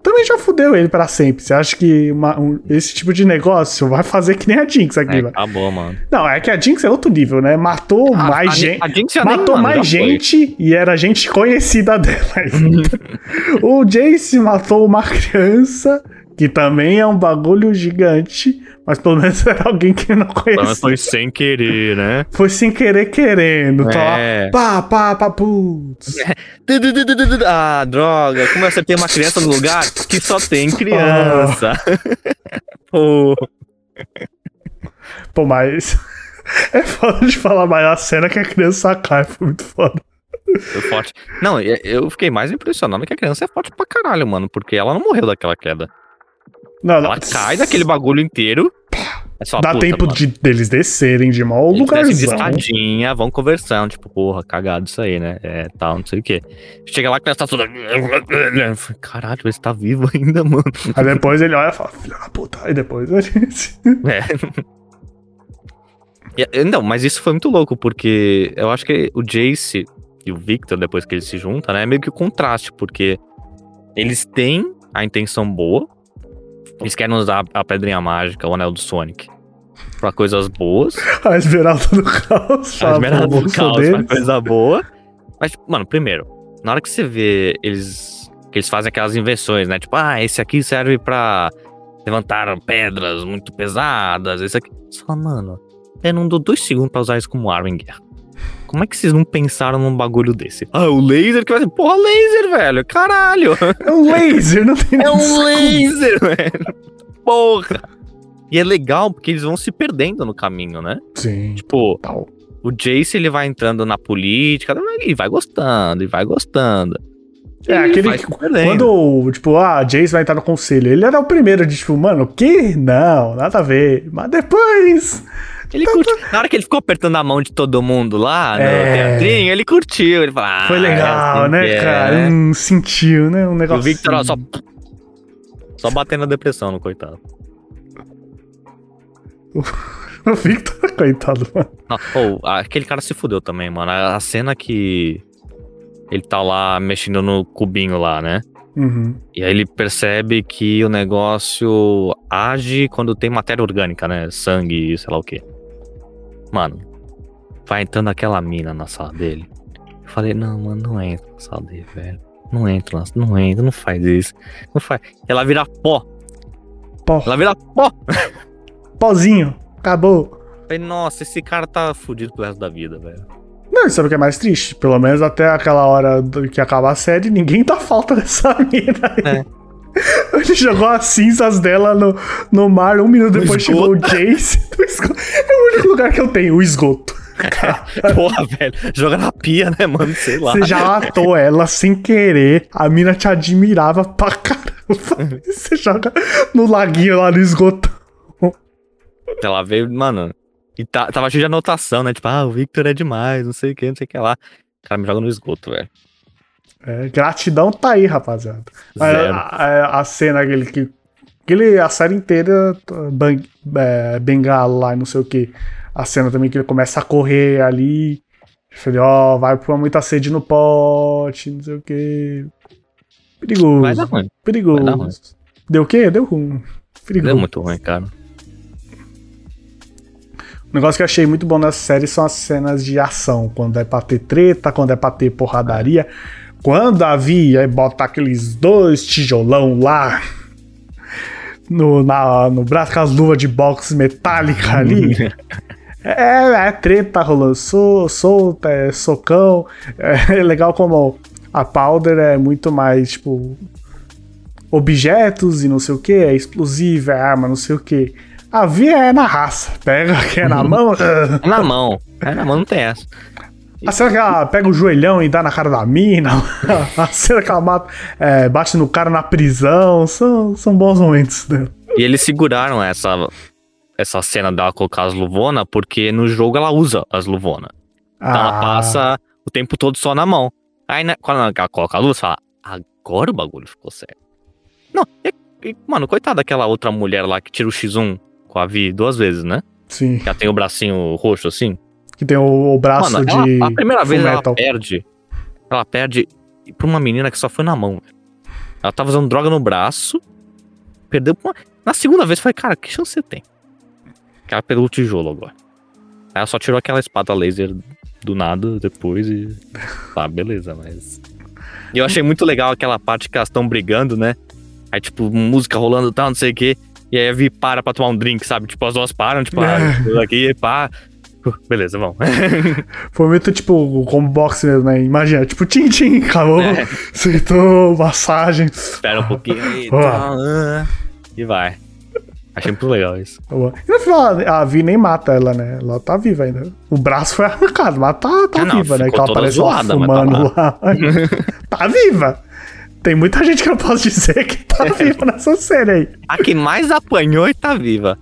também já fudeu ele pra sempre. Você acha que uma- um- esse tipo de negócio vai fazer que nem a Jinx aqui, É, velho? acabou, mano. Não, é que a Jinx é outro nível, né? Matou A- mais a- gente. a Jinx já nem, Matou mano, mais já foi. gente e era gente conhecida <laughs> dela. ainda. <laughs> o Jace matou uma criança, que também é um bagulho gigante, mas pelo menos <laughs> era alguém que não Mas conhecia. foi sem querer, né? Foi sem querer querendo. Tá lá, É. pá, pá, pá, putz. <laughs> Ah, droga. Como você tem uma criança no lugar que só tem <laughs> criança? Pô. Pô, mas. É foda de falar, mas a cena que a criança cai foi muito foda. Foi forte. Não, eu fiquei mais impressionado que a criança é forte pra caralho, mano. Porque ela não morreu daquela queda. Não, não. Ela cai daquele bagulho inteiro. É Dá puta, tempo mano. de, deles descerem de mau Eles descem de lugarzão. escadinha, vão conversando, tipo, porra, cagado isso aí, né? É, tal, não sei o quê. Chega lá, a criança tá toda... Caralho, ele tá vivo ainda, mano. Aí depois ele olha e fala, filha da puta. Aí depois ele. <laughs> É. E- Não, mas isso foi muito louco, porque eu acho que o Jace e o Victor, depois que eles se juntam, né, é meio que o contraste, porque eles têm a intenção boa, eles querem usar a pedrinha mágica, o anel do Sonic, pra coisas boas, <laughs> A Esmeralda do Caos. a esmeralda pra do caos pra deles. coisa boa. Mas, mano, primeiro, na hora que você vê eles. que eles fazem aquelas invenções, né? Tipo, ah, esse aqui serve pra levantar pedras muito pesadas, esse aqui. Você fala, mano, eu não dou dois segundos pra usar isso como arma em guerra. Como é que vocês não pensaram num bagulho desse? Ah, o laser que vai ser. Porra, laser, velho! Caralho! É um laser, não tem <laughs> É um laser, velho! Porra! E é legal porque eles vão se perdendo no caminho, né? Sim. Tipo, Tal. o Jace ele vai entrando na política, ele vai gostando, e vai gostando. É, E aquele que-. Quando, tipo, ah, Jace vai entrar no conselho, ele era o primeiro de, tipo, mano, o quê? Não, nada a ver. Mas depois. Ele curtiu. Na hora que ele ficou apertando a mão de todo mundo lá no É. teatrinho, ele curtiu. Ele falou, ah, Foi é legal, assim né, que é, cara? né? Hum, sentiu, né? Um negócio. o Victor, ó, só. Só batendo na depressão no coitado. <laughs> O Victor, coitado, mano. Não, ou, aquele cara se fudeu também, mano. A a cena que ele tá lá mexendo no cubinho lá, né? Uhum. E aí ele percebe que o negócio age quando tem matéria orgânica, né? Sangue e sei lá o quê. Mano, vai entrando aquela mina na sala dele. Eu falei, não, mano, não entra na sala dele, velho. Não entra, na- não entra, não faz isso. Não faz. Ela vira pó. Pó. Ela vira pó. Pozinho. Acabou. Eu Falei, nossa, esse cara tá fudido pro resto da vida, velho. Não, sabe o que é mais triste? Pelo menos até aquela hora que acabar a série, ninguém tá falta <laughs> dessa mina aí. Ele jogou as cinzas dela no, no mar, um minuto No depois chegou o. Jace. <laughs> É o único lugar que eu tenho, o esgoto. Porra, velho. Joga na pia, né, mano? Sei lá. Você já matou ela sem querer, a mina te admirava pra caramba. E <laughs> Você joga no laguinho lá no esgoto. Ela veio, mano. E tá- tava cheio de anotação, né? Tipo, ah, o Victor é demais, não sei o que, não sei o que lá. O cara me joga no esgoto, velho. É, gratidão tá aí, rapaziada. Zero. A, a- a cena aquele que. Aquele, a série inteira, bang, é, bengala lá e não sei o que. A cena também que ele começa a correr ali. Eu falei, ó, vai pôr muita sede no pote, não sei o que. Perigoso. Vai dar ruim. perigoso. dar ruim. Deu o quê? Deu ruim. Perigoso. Deu muito ruim, cara. Um negócio que eu achei muito bom nessa série são as cenas de ação. Quando é pra ter treta, quando é pra ter porradaria. Quando havia, aí bota aqueles dois tijolão lá no, na- no braço com as luvas de boxe metálica <laughs> ali. É, é treta rolando, so, solta, é socão. <laughs> É legal como a Powder é muito mais, tipo, objetos e não sei o que, é explosivo, é arma, não sei o que. A via é na raça. Pega que é na mão. É na mão. É na mão, não tem essa. A cena que ela pega o joelhão e dá na cara da mina. <laughs> A cena que ela mata, é, bate no cara na prisão. São, são bons momentos. Né? E eles seguraram essa, essa cena dela colocar as luvonas, porque no jogo ela usa as luvonas. Então ela Ah, passa o tempo todo só na mão. Aí, né, quando ela coloca a luz, fala, agora o bagulho ficou sério. Não, e, e, mano, coitada daquela outra mulher lá que tira o X1 com a Vi duas vezes, né? Sim. Que ela tem o bracinho roxo assim. Que tem o, o braço Mano, de. ela- a primeira vez ela Fullmetal. perde. Ela perde pra uma menina que só foi na mão. Ela tava usando droga no braço. Perdeu pra uma... Na segunda vez, eu falei, cara, que chance você tem? Que ela pegou o tijolo agora. Aí ela só tirou aquela espada laser do nada depois e. <laughs> Tá, beleza, mas. E eu achei muito legal aquela parte que elas estão brigando, né? Aí, tipo, música rolando e tal, não sei o quê. E aí a Vi para pra tomar um drink, sabe? Tipo, as duas param, tipo, ah, aqui, pá. Uh, Beleza, vamos. <laughs> Foi muito tipo como boxe mesmo, né? Imagina, tipo, tchim-tchim, acabou. É. Massagem. Espera um pouquinho aí. Ah, e vai. Achei muito legal isso. Tá bom. E no final, a Vi nem mata ela, né? Ela tá viva ainda. O braço foi arrancado, mas tá, tá Ah, não, viva, né? Que ela toda aparece lá tá fumando lá. <laughs> tá viva. Tem muita gente que eu posso dizer que tá <laughs> viva nessa série aí. A que mais apanhou e tá viva.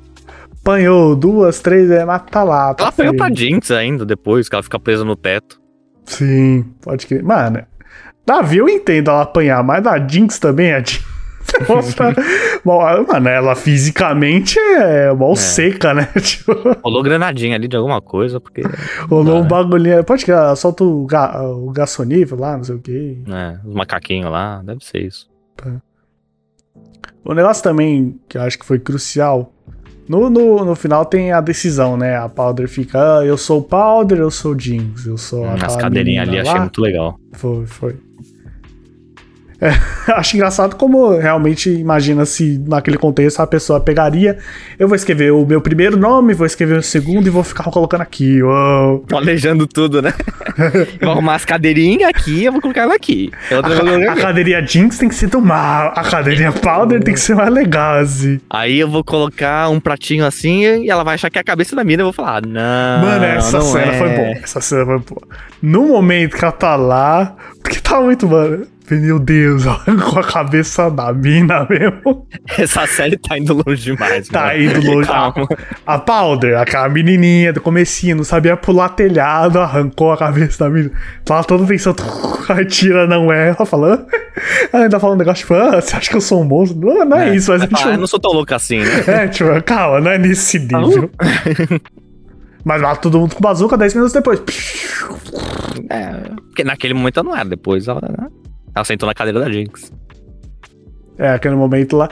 Apanhou duas, três, é, mas tá lá. Tá Ela apanhou pra Jinx ainda depois, que ela fica presa no teto. Sim, pode crer. Mano, Davi eu entendo ela apanhar, mas da Jinx também, a Jinx. <laughs> Mostra... <laughs> Bom, mano, ela fisicamente é mó É. seca, né? <laughs> Tipo, Rolou granadinha ali de alguma coisa, porque. rolou um né? bagulhinho. Pode que ela solta o, ga... o lá, não sei o quê. né, os macaquinhos lá, deve ser isso. O negócio também que eu acho que foi crucial. No, no, no final tem a decisão, né? A Powder fica, ah, eu sou o Powder, eu sou o Jinx, eu sou Hum, aquela As cadeirinhas ali menina achei lá. muito legal. Foi, foi. É, <laughs> acho engraçado como realmente imagina se naquele contexto a pessoa pegaria. Eu vou escrever o meu primeiro nome, vou escrever o segundo e vou ficar colocando aqui. Uou. Planejando tudo, né? <laughs> vou arrumar as cadeirinhas aqui, eu vou colocar ela aqui. A, a, cadeirinha Jinx tem que ser do mal, a cadeirinha <laughs> Powder tem que ser mais legal, assim. Aí eu vou colocar um pratinho assim e ela vai achar que é a cabeça da mina e eu vou falar, não. Mano, essa cena é. foi boa. Essa cena foi boa. No momento que ela tá lá, porque tá muito, mano. Meu Deus, <laughs> com a cabeça da mina mesmo. Essa série tá indo longe demais, Tá mano. indo longe. Calma. A, a Powder, aquela menininha do comecinho, não sabia pular telhado, arrancou a cabeça da mina. Tava toda pensando, a <laughs> tira não é. Ela falando. Ela ainda falando um negócio, tipo, ah, você acha que eu sou um monstro? Não, não é, é isso, mas... Tipo, ah, eu não sou tão louco assim, né? <laughs> É, tipo, calma, não é nesse nível. Mas mata todo mundo com bazuca 10 minutos depois. É, porque naquele momento não era, depois ela, né? Ela sentou na cadeira da Jinx. É, aquele momento lá.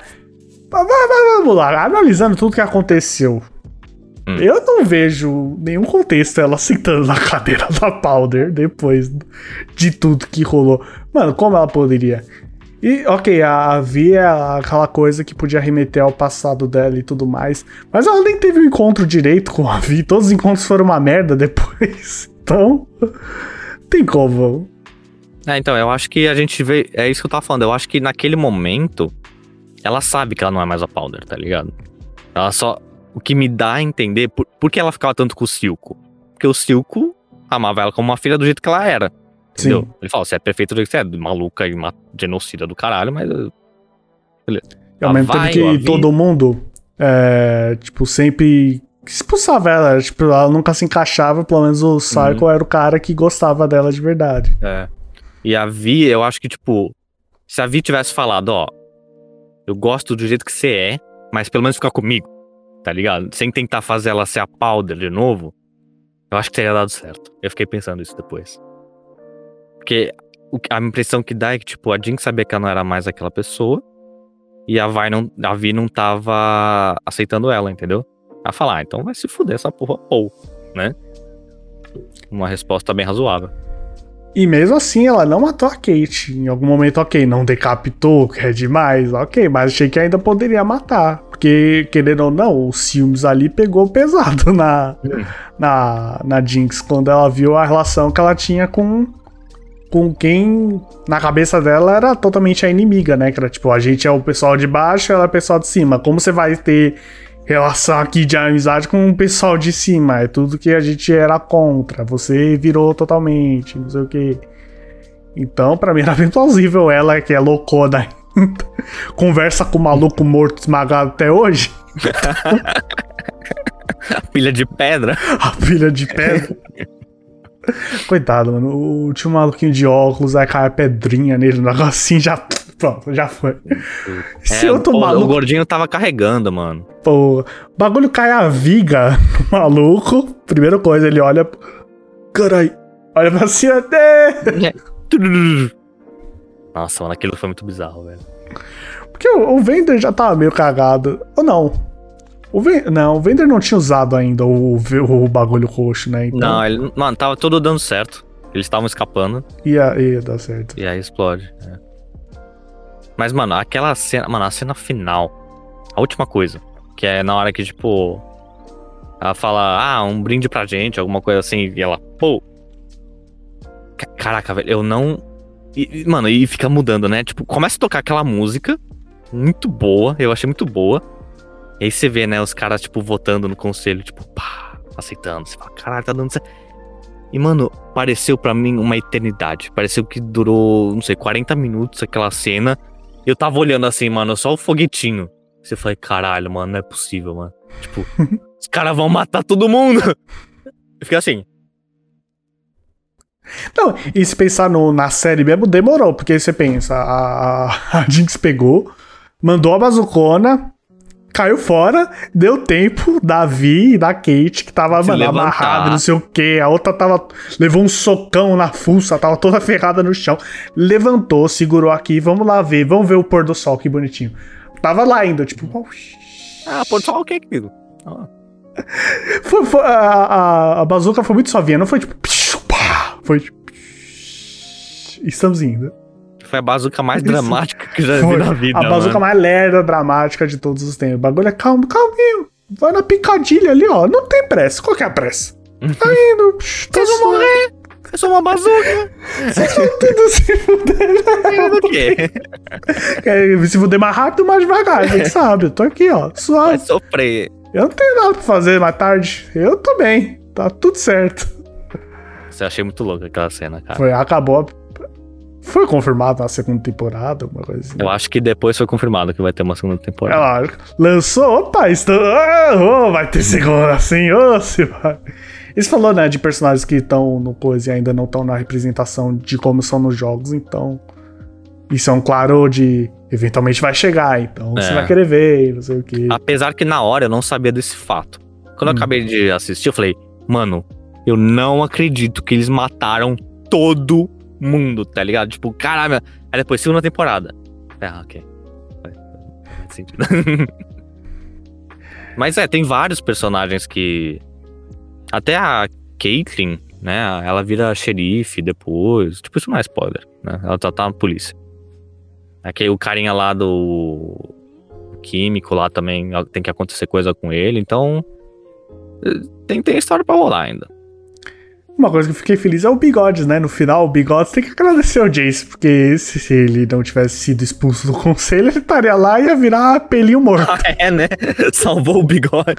Vamos lá, analisando tudo que aconteceu. Hum. Eu não vejo nenhum contexto ela sentando na cadeira <laughs> da Powder depois de tudo que rolou. Mano, como ela poderia? E, ok, a Vi é aquela coisa que podia remeter ao passado dela e tudo mais. Mas ela nem teve um encontro direito com a Vi. Todos os encontros foram uma merda depois. <laughs> Então, tem como. É, então, eu acho que a gente vê. É isso que eu tava falando. Eu acho que naquele momento, ela sabe que ela não é mais a Powder, tá ligado? Ela só. O que me dá a entender. Por, por que ela ficava tanto com o Silco? Porque o Silco amava ela como uma filha do jeito que ela era. Entendeu? Sim. Ele fala, você é perfeito do que você é, maluca e uma genocida do caralho, mas. Beleza. E ao mesmo tempo que todo mundo, é, tipo, sempre expulsava ela. Tipo, ela nunca se encaixava, pelo menos o Psycho uhum. era o cara que gostava dela de verdade. É. E a Vi, eu acho que, tipo, se a Vi tivesse falado, ó, eu gosto do jeito que você é, mas pelo menos ficar comigo, tá ligado? Sem tentar fazer ela ser a Powder de novo, eu acho que teria dado certo. Eu fiquei pensando isso depois. Porque a impressão que dá é que, tipo, a Jinx sabia que ela não era mais aquela pessoa. E a Vi não, a Vi não tava aceitando ela, entendeu? Ela falar, ah, então vai se fuder essa porra ou, né? Uma resposta bem razoável. E mesmo assim, ela não matou a Kate. Em algum momento, ok, não decapitou, que é demais, ok, mas achei que ainda poderia matar. Porque, querendo ou não, os ciúmes ali pegou pesado <laughs> na, na, na Jinx, quando ela viu a relação que ela tinha com, com quem na cabeça dela era totalmente a inimiga, né? Que era tipo, a gente é o pessoal de baixo, ela é o pessoal de cima. Como você vai ter relação aqui de amizade com o pessoal de cima? É tudo que a gente era contra. Você virou totalmente, não sei o que. Então, pra mim era bem plausível ela, que é loucona, <laughs> conversa com o maluco morto esmagado até hoje. <laughs> a pilha de pedra. A pilha de pedra. Coitado, mano. O, tinha um maluquinho de óculos, aí cai a pedrinha nele, um negocinho já. Pronto, já foi. É, outro pô, maluco. O gordinho tava carregando, mano. Pô, bagulho cai a viga maluco. Primeira coisa, ele olha. Carai, olha pra cima até. Nossa, mano, aquilo foi muito bizarro, velho. Porque o, o Vender já tava meio cagado. Ou não? O Não, o Vender não tinha usado ainda o, o bagulho roxo, né? Então... Não, ele, mano, tava tudo dando certo. Eles estavam escapando. Ia, ia dar certo. E aí explode. É. Mas, mano, aquela cena. Mano, a cena final. A última coisa. Que é na hora que, tipo. Ela fala, ah, um brinde pra gente, alguma coisa assim. E ela, pô. Caraca, velho, eu não. E, mano, e fica mudando, né? Tipo, começa a tocar aquela música. Muito boa, eu achei muito boa. E aí você vê, né, os caras, tipo, votando no conselho, tipo, pá, aceitando. Você fala, caralho, tá dando certo. E, mano, pareceu para mim uma eternidade. Pareceu que durou, não sei, 40 minutos aquela cena. Eu tava olhando assim, mano, só o foguetinho. Você falei, caralho, mano, não é possível, mano. Tipo, <laughs> os caras vão matar todo mundo. Eu fiquei assim. Não, e se pensar no, na série mesmo, demorou, porque você pensa, a, a Jinx pegou, mandou a bazucona, caiu fora, deu tempo da Vi e da Kate, que tava, mano, amarrada, não sei o que. A outra tava. Levou um socão na fuça, tava toda <laughs> ferrada no chão. Levantou, segurou aqui, vamos lá ver, vamos ver o pôr do sol, que bonitinho. Tava lá ainda, tipo. Ah, pôr do sol, o que, querido? Ah. <laughs> Foi, foi, a, a, a bazuca foi muito suavinha, não foi tipo. Foi tipo. Estamos indo. foi a bazuca mais Isso. dramática que já Foi vi na vida. a bazuca mano. mais lerda, dramática de todos os tempos. O bagulho é calmo, calminho. Vai na picadilha ali, ó. Não tem pressa. Qual que é a pressa? Tá indo. Tá Vocês vão morrer! Eu sou uma bazuca! Tudo se fuder. <laughs> Do quê? É, Se fuder mais rápido, mais devagar. A gente <laughs> sabe. Eu tô aqui, ó. Vai Suave. sofrer. Eu não tenho nada pra fazer mais tarde. Eu tô bem. Tá tudo certo. Você achei muito louco aquela cena, cara. Foi, acabou. Foi confirmado na segunda temporada, alguma coisa assim. Eu acho que depois foi confirmado que vai ter uma segunda É temporada. lógico. Lançou, opa, estou... oh, vai ter segunda assim, ô, se vai. Eles falou, né, de personagens que estão no coisa e ainda não estão na representação de como são nos jogos, então. Isso é um claro de. Eventualmente vai chegar, então você É. vai querer ver, não sei o quê. Apesar que na hora eu não sabia desse fato. Quando Hum. eu acabei de assistir, eu falei, mano, eu não acredito que eles mataram todo mundo, tá ligado? Tipo, caralho. Aí depois, segunda temporada. Ah, ok. <laughs> Mas é, tem vários personagens que. Até a Caitlyn, né? Ela vira xerife depois. Tipo, isso não é spoiler, né? Ela tá, tá na polícia. Aqui, o carinha lá do químico lá também tem que acontecer coisa com ele, então. eh, Tem, tem história pra rolar ainda. Uma coisa que eu fiquei feliz é o Bigodes, né? No final, o Bigodes tem que agradecer ao Jace, porque se, ele não tivesse sido expulso do conselho, ele estaria lá e ia virar pelinho morto. <laughs> é, né? Salvou o bigode.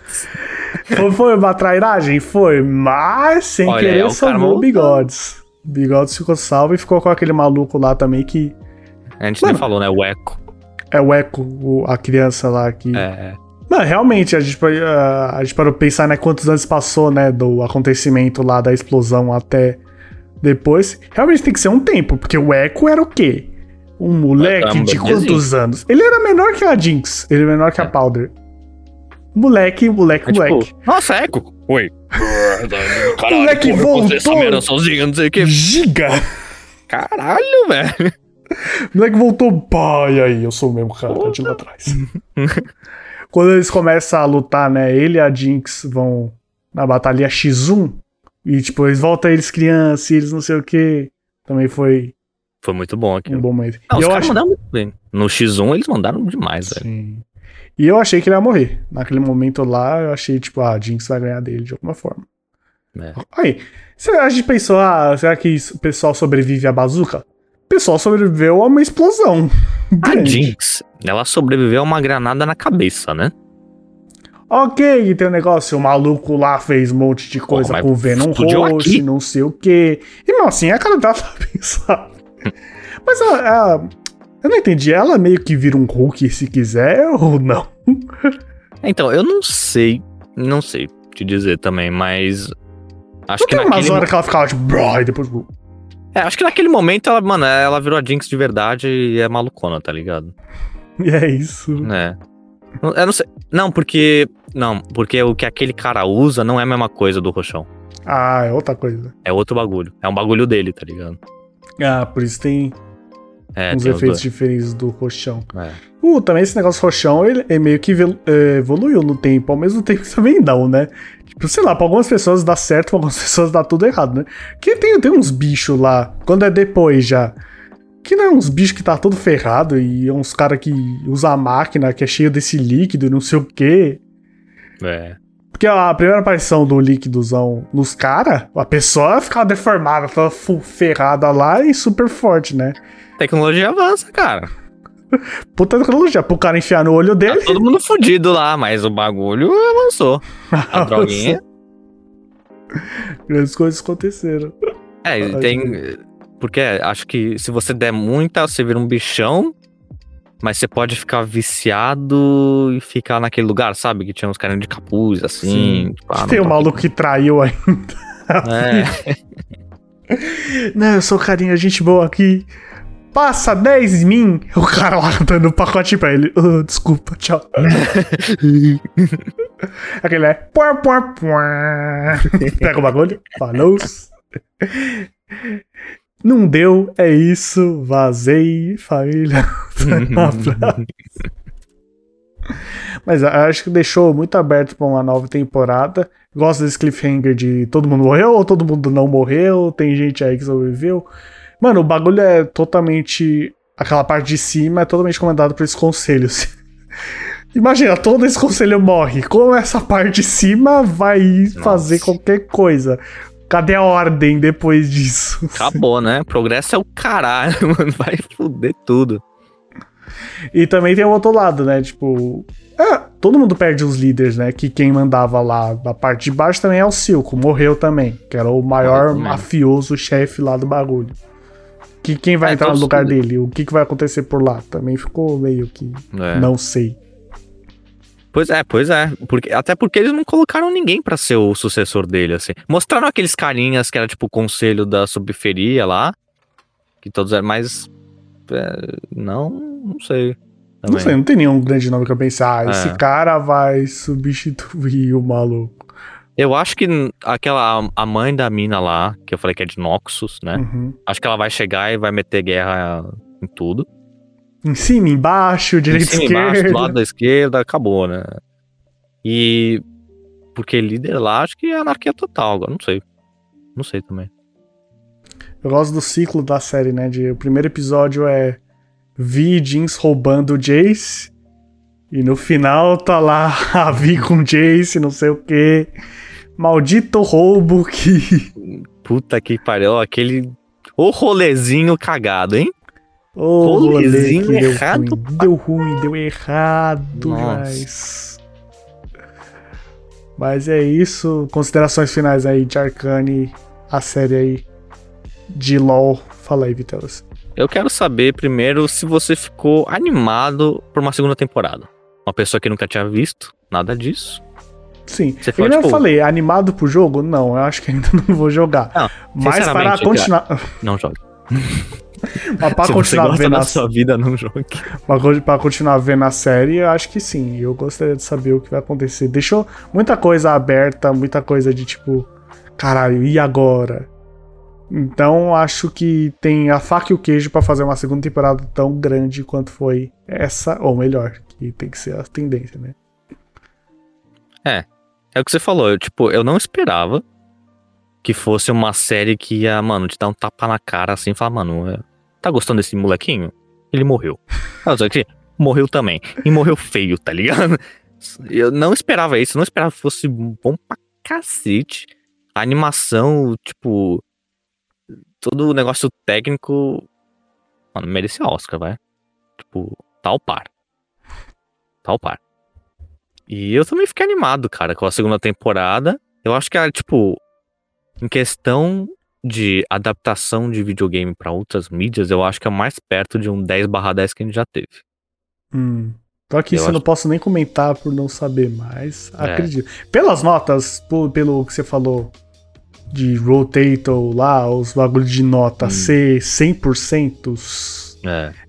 Foi, foi uma trairagem? Foi, mas sem Olha, querer é, salvou o Bigodes. O Bigodes ficou salvo e ficou com aquele maluco lá também que A gente Mano. nem falou, né? O Eco. é o Eco, a criança lá que. É. Mano, realmente, a gente, ah, a gente parou pra pensar, né, quantos anos passou, né, do acontecimento lá da explosão até depois. Realmente tem que ser um tempo, porque o Echo era o quê? Um moleque de quantos anos? Ele era menor que a Jinx, ele era menor que a É. Powder. Moleque, moleque, É tipo, moleque. nossa, Eco. Oi. <laughs> Caralho, Moleque porra, voltou. essa merda sozinho, não sei o que. Giga! Caralho, velho. O moleque voltou, pai, aí, eu sou o mesmo cara de lá atrás. <laughs> Quando eles começam a lutar, né, ele e a Jinx vão na batalha X1, e tipo, eles voltam eles crianças, e eles não sei o que. Também foi Foi muito bom aqui. um bom momento. Não, e os eu caras acho... mandaram muito bem. No X1 eles mandaram demais, velho. Sim. E eu achei que ele ia morrer. Naquele momento lá, eu achei, tipo, ah, a Jinx vai ganhar dele de alguma forma. É. Aí, será- a gente pensou, ah, será que o pessoal sobrevive à bazuca? O pessoal sobreviveu a uma explosão. <laughs> A. Jinx, ela sobreviveu a uma granada na cabeça, né? Ok, tem um negócio, o maluco lá fez um monte de coisa com o Venom Roxo, não sei o que. E mesmo assim, a cara dela <laughs> pensada. Mas ela, ela- eu não entendi, ela meio que vira um Hulk se quiser <laughs> ou não? Então, eu não sei, não sei te dizer também, mas acho Não que tem umas horas que ela ficava tipo, "Brrr", e depois. É, acho que naquele momento ela, mano, ela virou a Jinx de verdade e é malucona, tá ligado? <laughs> E é isso. É. Eu não sei. Não, porque não, porque o que aquele cara usa não é a mesma coisa do roxão. Ah, é outra coisa. É outro bagulho. É um bagulho dele, tá ligado? Ah, por isso tem É, uns efeitos diferentes do roxão. É. Uh, também esse negócio roxão, ele, ele meio que eh, evoluiu no tempo, ao mesmo <laughs> tempo também não, né? Tipo, sei lá, pra algumas pessoas dá certo, <laughs> pra algumas pessoas dá tudo errado, né? Que tem, tem uns bichos lá, quando é depois já, que não é uns bichos que tá todo ferrado e é uns cara que usa a máquina que é cheio desse líquido e não sei o quê. É. Porque a primeira aparição do líquidozão nos caras, a pessoa ficava deformada, fu- ferrada lá e super forte, né? Tecnologia avança, cara. Puta tecnologia, pro cara enfiar no olho Tá dele. todo mundo fudido lá, mas o bagulho avançou. <laughs> A droguinha. Grandes coisas aconteceram. É, e tem. Porque acho que se você der muita, você vira um bichão. Mas você pode ficar viciado e ficar naquele lugar, sabe? Que tinha uns carinhos de capuz, assim. Sim. Tipo, ah, Tem um maluco que traiu aqui. É. <laughs> Não, eu sou carinha, gente boa aqui. Passa 10 em mim. O cara lá <laughs> dando um pacote pra ele. "Ah, desculpa, tchau. <laughs> Aquele é. Puá, puá, puá. Pega o bagulho. Falou. Não deu, é isso. Vazei, família. <laughs> Mas acho que deixou muito aberto pra uma nova temporada. Gosto desse cliffhanger de todo mundo morreu ou todo mundo não morreu. Tem gente aí que sobreviveu. Mano, o bagulho é totalmente aquela parte de cima é totalmente comandada por esses conselhos. <laughs> Imagina, todo esse conselho morre. Como essa parte de cima vai Nossa. fazer qualquer coisa? Cadê a ordem depois disso? Acabou, né? Progresso é o caralho, <laughs> mano. Vai foder tudo. E também tem o outro lado, né? Tipo. É, todo mundo perde os líderes, né? Que quem mandava lá na parte de baixo também é o Silco. Morreu também. Que era o maior mafioso chefe lá do bagulho. Que quem vai é, entrar no lugar dele? O que, que vai acontecer por lá? Também ficou meio que. É. Não sei. Pois é, pois é. Porque, até porque eles não colocaram ninguém para ser o sucessor dele, assim. Mostraram aqueles carinhas que era tipo o conselho da subferia lá. Que todos eram mais. É, não, não sei. Também. Não sei, não tem nenhum grande nome que eu pensar. Ah, esse é. cara vai substituir o maluco. Eu acho que aquela a mãe da mina lá, que eu falei que é de Noxus, né? Uhum. Acho que ela vai chegar e vai meter guerra em tudo. Em cima, embaixo, direita, em cima, esquerda. Embaixo, do lado da esquerda, acabou, né? E porque líder lá, acho que é anarquia total, agora não sei. Não sei também. Eu gosto do ciclo da série, né? De, o primeiro episódio é Vi e Jeans roubando o Jace. E no final tá lá <laughs> a Vi com o Jace, não sei o que. Maldito roubo que. <laughs> Puta que pariu, aquele. O rolezinho cagado, hein? O rolezinho rolê errado. Deu ruim, deu ruim, deu errado, mas. Mas é isso. Considerações finais aí de Arcane, a série aí de LoL. Fala aí, Vitelas. Eu quero saber primeiro se você ficou animado por uma segunda temporada. Uma pessoa que nunca tinha visto nada disso. Sim. Você eu tipo... falei, animado pro jogo? Não, eu acho que ainda não vou jogar. Não, Mas para continuar. Cara, não jogue. <laughs> Mas pra Se continuar vendo a sua vida, não jogue. Pra continuar vendo a série, eu acho que sim. Eu gostaria de saber o que vai acontecer. Deixou muita coisa aberta, muita coisa de tipo, caralho, e agora? Então acho que tem a faca e o queijo para fazer uma segunda temporada tão grande quanto foi essa, ou melhor, que tem que ser a tendência, né? É, é o que você falou, eu, tipo, eu não esperava que fosse uma série que ia, mano, te dar um tapa na cara assim e falar, mano, é, tá gostando desse molequinho? Ele morreu. aqui, morreu também. E morreu feio, tá ligado? <laughs> Eu não esperava isso, não esperava que fosse bom pra cacete. A animação, tipo, todo o negócio técnico, mano, merecia Oscar, vai. Tipo, tal par. Tal par. E eu também fiquei animado, cara, com a segunda temporada. Eu acho que, tipo, em questão de adaptação de videogame para outras mídias, eu acho que é mais perto de um 10 barra 10 que a gente já teve. Hum. Tô aqui, eu acho... não posso nem comentar por não saber, mas é. acredito. Pelas notas, por, pelo que você falou de Rotator lá, os bagulhos de nota hum. ser 100%, é.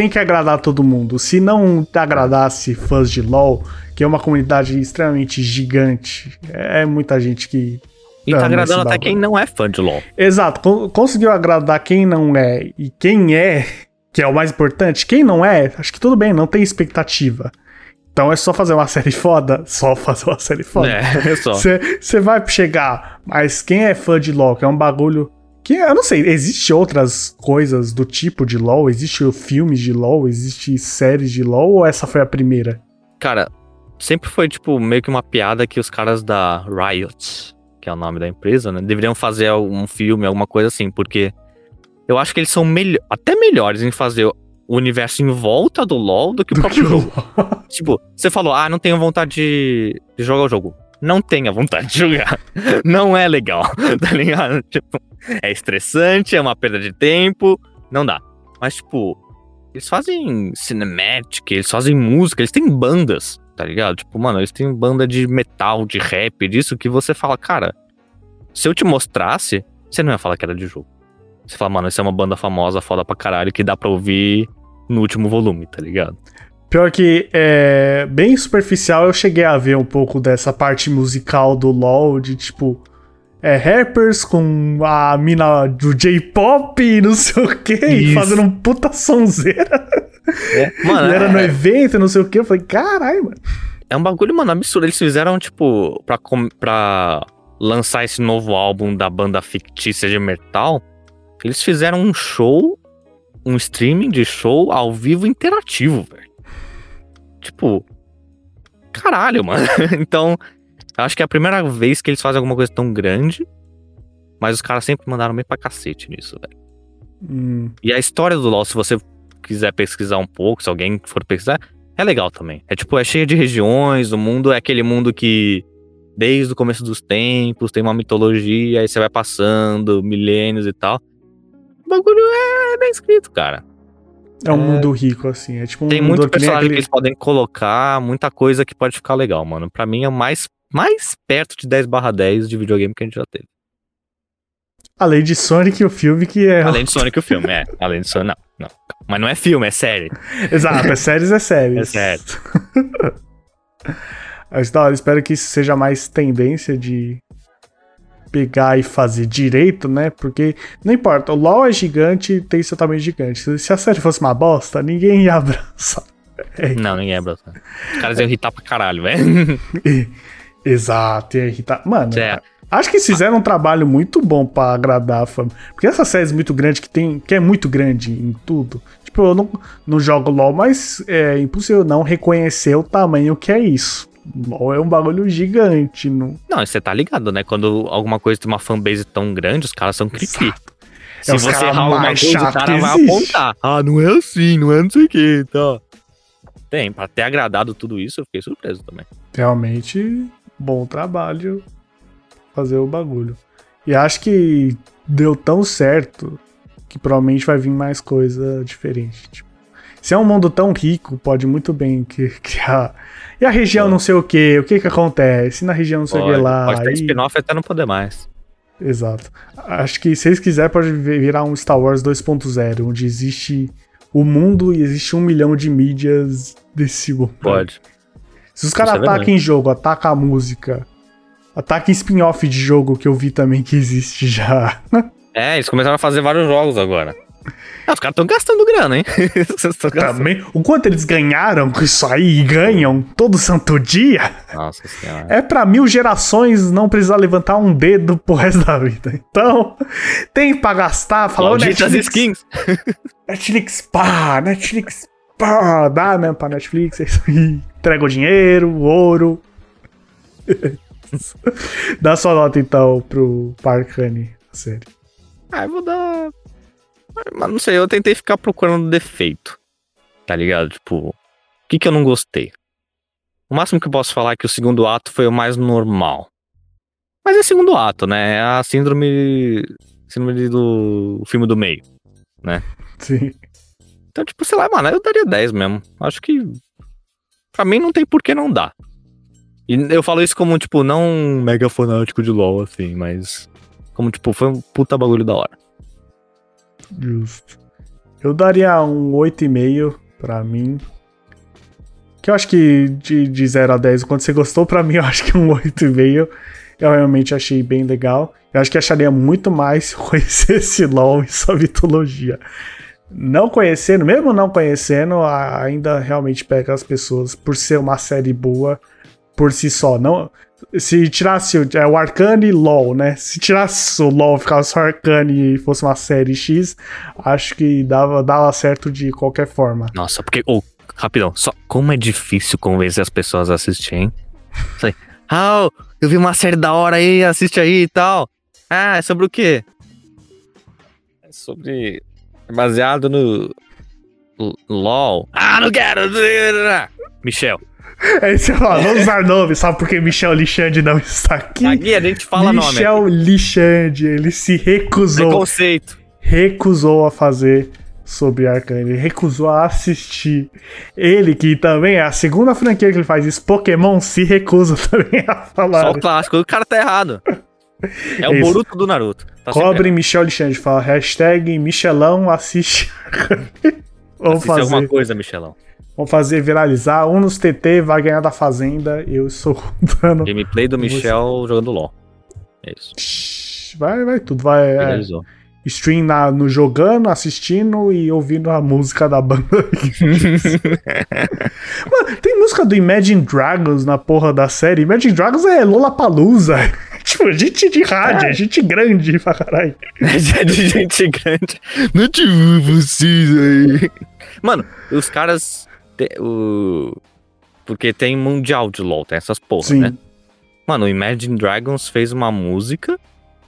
Tem que agradar todo mundo. Se não agradasse fãs de LoL, que é uma comunidade extremamente gigante. É muita gente que. E tá agradando até quem não é fã de LoL. Exato, conseguiu agradar quem não é. E quem é, <laughs> que é o mais importante, quem não é, acho que tudo bem, não tem expectativa. Então é só fazer uma série foda, <laughs> só fazer uma série foda. É, <laughs> é só. Você vai chegar, mas quem é fã de LoL, que é um bagulho que eu não sei, existe outras coisas do tipo de LoL? Existe filmes de LoL? Existe séries de LoL ou essa foi a primeira? Cara, sempre foi, tipo, meio que uma piada que os caras da Riot, que é o nome da empresa, né, deveriam fazer algum filme, alguma coisa assim, porque eu acho que eles são até melhores em fazer o universo em volta do LoL do que o próprio jogo. <laughs> tipo, você falou, ah, não tenho vontade de, de jogar o jogo. Não tenha vontade de jogar. <laughs> Não é legal, <laughs> tá ligado? Tipo, é estressante, é uma perda de tempo, não dá. Mas, tipo, eles fazem cinematic, eles fazem música, eles têm bandas tá ligado? Tipo, mano, eles têm banda de metal, de rap, disso que você fala, cara, se eu te mostrasse, você não ia falar que era de jogo. Você fala, mano, isso é uma banda famosa, foda pra caralho, que dá pra ouvir no último volume, tá ligado? Pior que, é, bem superficial, eu cheguei a ver um pouco dessa parte musical do LoL, de tipo, é, rappers com a mina do J-pop e não sei o que, e fazendo um puta sonzeira. É, mano, e era é, no evento, não sei o que. Eu falei, caralho, mano. É um bagulho, mano, absurdo. Eles fizeram, tipo, pra, pra lançar esse novo álbum da banda fictícia de metal. Eles fizeram um show um streaming de show ao vivo interativo, velho. Tipo, caralho, mano. <laughs> então, acho que é a primeira vez que eles fazem alguma coisa tão grande, mas os caras sempre mandaram bem pra cacete nisso, velho. Hum, E a história do LoL, se você quiser pesquisar um pouco, se alguém for pesquisar, é legal também. É tipo, é cheia de regiões, o mundo é aquele mundo que desde o começo dos tempos tem uma mitologia, aí você vai passando milênios e tal. O bagulho é bem escrito, cara. é um mundo rico, assim. É tipo um Tem mundo muito que personagem que aquele- eles podem colocar, muita coisa que pode ficar legal, mano. Pra mim é o mais, mais perto de 10 barra 10 de videogame que a gente já teve. Além de Sonic, o filme que é. Além de Sonic o filme, é. Além de Sonic, não, não. Mas não é filme, é série. <laughs> Exato, é séries, é séries. É sério. <laughs> Mas da hora, espero que isso seja mais tendência de pegar e fazer direito, né? Porque não importa, o LoL é gigante, tem seu tamanho gigante. Se- a série fosse uma bosta, ninguém ia <laughs> abraçar. É, Não, ninguém é brother. Os caras iam irritar pra caralho, velho. Exato, ia irritar. Mano, É. acho que eles fizeram um trabalho muito bom pra agradar a fama. Porque essas séries muito grandes que tem, que é muito grande em tudo. Tipo, eu não, não jogo LoL, mas é impossível não reconhecer o tamanho que é isso. LoL é um bagulho gigante. Não... Não, você tá ligado, né? Quando alguma coisa tem uma fanbase tão grande, os caras são. Exato. Se É os você errar alguma mais coisa, o chato cara vai apontar. Ah, não é assim, não é não sei o que, tá. Tem, pra ter agradado tudo isso, eu fiquei surpreso também. Realmente, bom trabalho fazer o bagulho. E acho que deu tão certo que provavelmente vai vir mais coisa diferente. Tipo, se é um mundo tão rico, pode muito bem que, <laughs> que a. E a região Pode. não sei o que, o que que acontece? Na região não sei o que lá. pode ter spin-off até não poder mais. Exato. Acho que se eles quiserem, pode virar um Star Wars 2.0, onde existe o mundo e existe um milhão de mídias desse mundo. Pode. Se os caras é atacam em jogo, atacam a música, atacam em spin-off de jogo que eu vi também que existe já. <laughs> É, eles começaram a fazer vários jogos agora. É, os caras estão gastando grana, hein? <laughs> Gastando. também, o quanto eles ganharam com isso aí e ganham todo santo dia, Nossa senhora. é pra mil gerações não precisar levantar um dedo pro resto da vida. Então, tem pra gastar, falar, Netflix, skins. Netflix, pá, Netflix, pá, dá mesmo pra Netflix, é isso aí. Entrega o dinheiro, o ouro. <laughs> Dá sua nota então pro Parkane, série. Ah, eu vou dar. Mas não sei, eu tentei ficar procurando defeito. Tá ligado? Tipo, o que que eu não gostei? O máximo que eu posso falar é que o segundo ato foi o mais normal. Mas é segundo ato, né? É a síndrome. Síndrome do filme do meio. Sim. Então, tipo, sei lá, mano, eu daria 10 mesmo. Acho que. Pra mim não tem por que não dar. E eu falo isso como, tipo, não mega fanático de LOL, assim, mas. Como, tipo, foi um puta bagulho da hora. Justo. Eu daria um 8,5 pra mim. Que eu acho que de, de 0 a 10, quando você gostou, pra mim <laughs> eu acho que um 8,5. Eu realmente achei bem legal. Eu acho que acharia muito mais <laughs> se conhecesse LOL e sua mitologia. Não conhecendo, mesmo não conhecendo, ainda realmente pega as pessoas por ser uma série boa por si só. Não, se tirasse o, é, o Arcane e LOL, né? Se tirasse o LOL, ficasse só Arcane e fosse uma série X, acho que dava, dava certo de qualquer forma. Nossa, porque. Ô, rapidão, só como é difícil convencer as pessoas a assistirem. hein? Aí. Ah, eu vi uma série da hora aí, assiste aí e tal. Ah, é sobre o quê? É sobre. É baseado no. LOL. Ah, não quero! Michel. Aí você fala, vamos usar nome, sabe por que Michel Lixande não está aqui? Aqui a gente fala nome. Michel Lixande, ele se recusou, Preconceito. recusou a fazer sobre Arcane, ele recusou a assistir. Ele, que também é a segunda franquia que ele faz isso, Pokémon, se recusa <laughs> também a falar. Só o clássico. O cara tá errado. É o Isso. Boruto do Naruto. Tá Cobre Michel Lixande, fala hashtag Michelão assiste. <laughs> Vamos Assiste alguma fazer, coisa, Michelão. vamos fazer viralizar. Um nos TT vai ganhar da Fazenda. Eu estou contando. <laughs> Gameplay do Michel jogando LOL. É isso. Vai, vai tudo. Vai. é, stream na, no jogando, assistindo e ouvindo a música da banda. <laughs> Mano, tem música do Imagine Dragons na porra da série. Imagine Dragons é Lollapalooza. Tipo, gente de rádio, é. gente grande pra caralho. É de gente grande. Não tive vocês aí. Mano, os caras. O... Porque tem mundial de LoL, tem essas porra, Sim. né? Mano, o Imagine Dragons fez uma música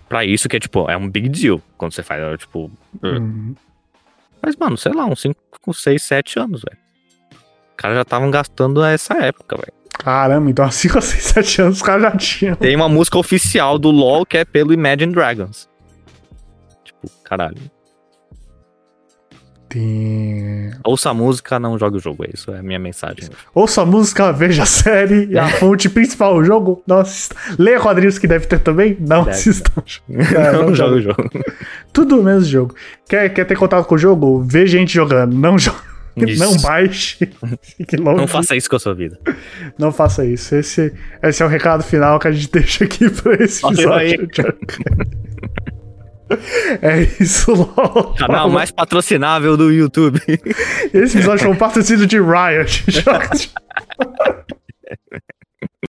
pra isso que é, tipo, é um big deal quando você faz, é, tipo... Uhum. Mas, mano, sei lá, uns 5, 6, 7 anos, velho. Os caras já estavam gastando essa época, velho. Caramba, então <laughs> há 5 ou 6, 7 anos os caras já tinham. Tem uma música oficial do LoL que é pelo Imagine Dragons. Tipo, caralho. Tem... Ouça a música, não jogue o jogo. Isso é a minha mensagem. Ouça a música, veja a série. E a fonte principal, o jogo. Não assista. Leia quadrinhos que deve ter também. Não deve. assista. <laughs> É, não, não joga o jogo. Tudo menos jogo. Quer, quer ter contato com o jogo? Vê gente jogando. Não <laughs> joga. Não <laughs> baixe. Não faça isso com a sua vida. Não faça isso. Esse, esse é o recado final que a gente <laughs> deixa aqui pra esse episódio. É isso, LOL. Canal mais patrocinável do YouTube. Esse episódio foi um patrocínio de Riot. <laughs>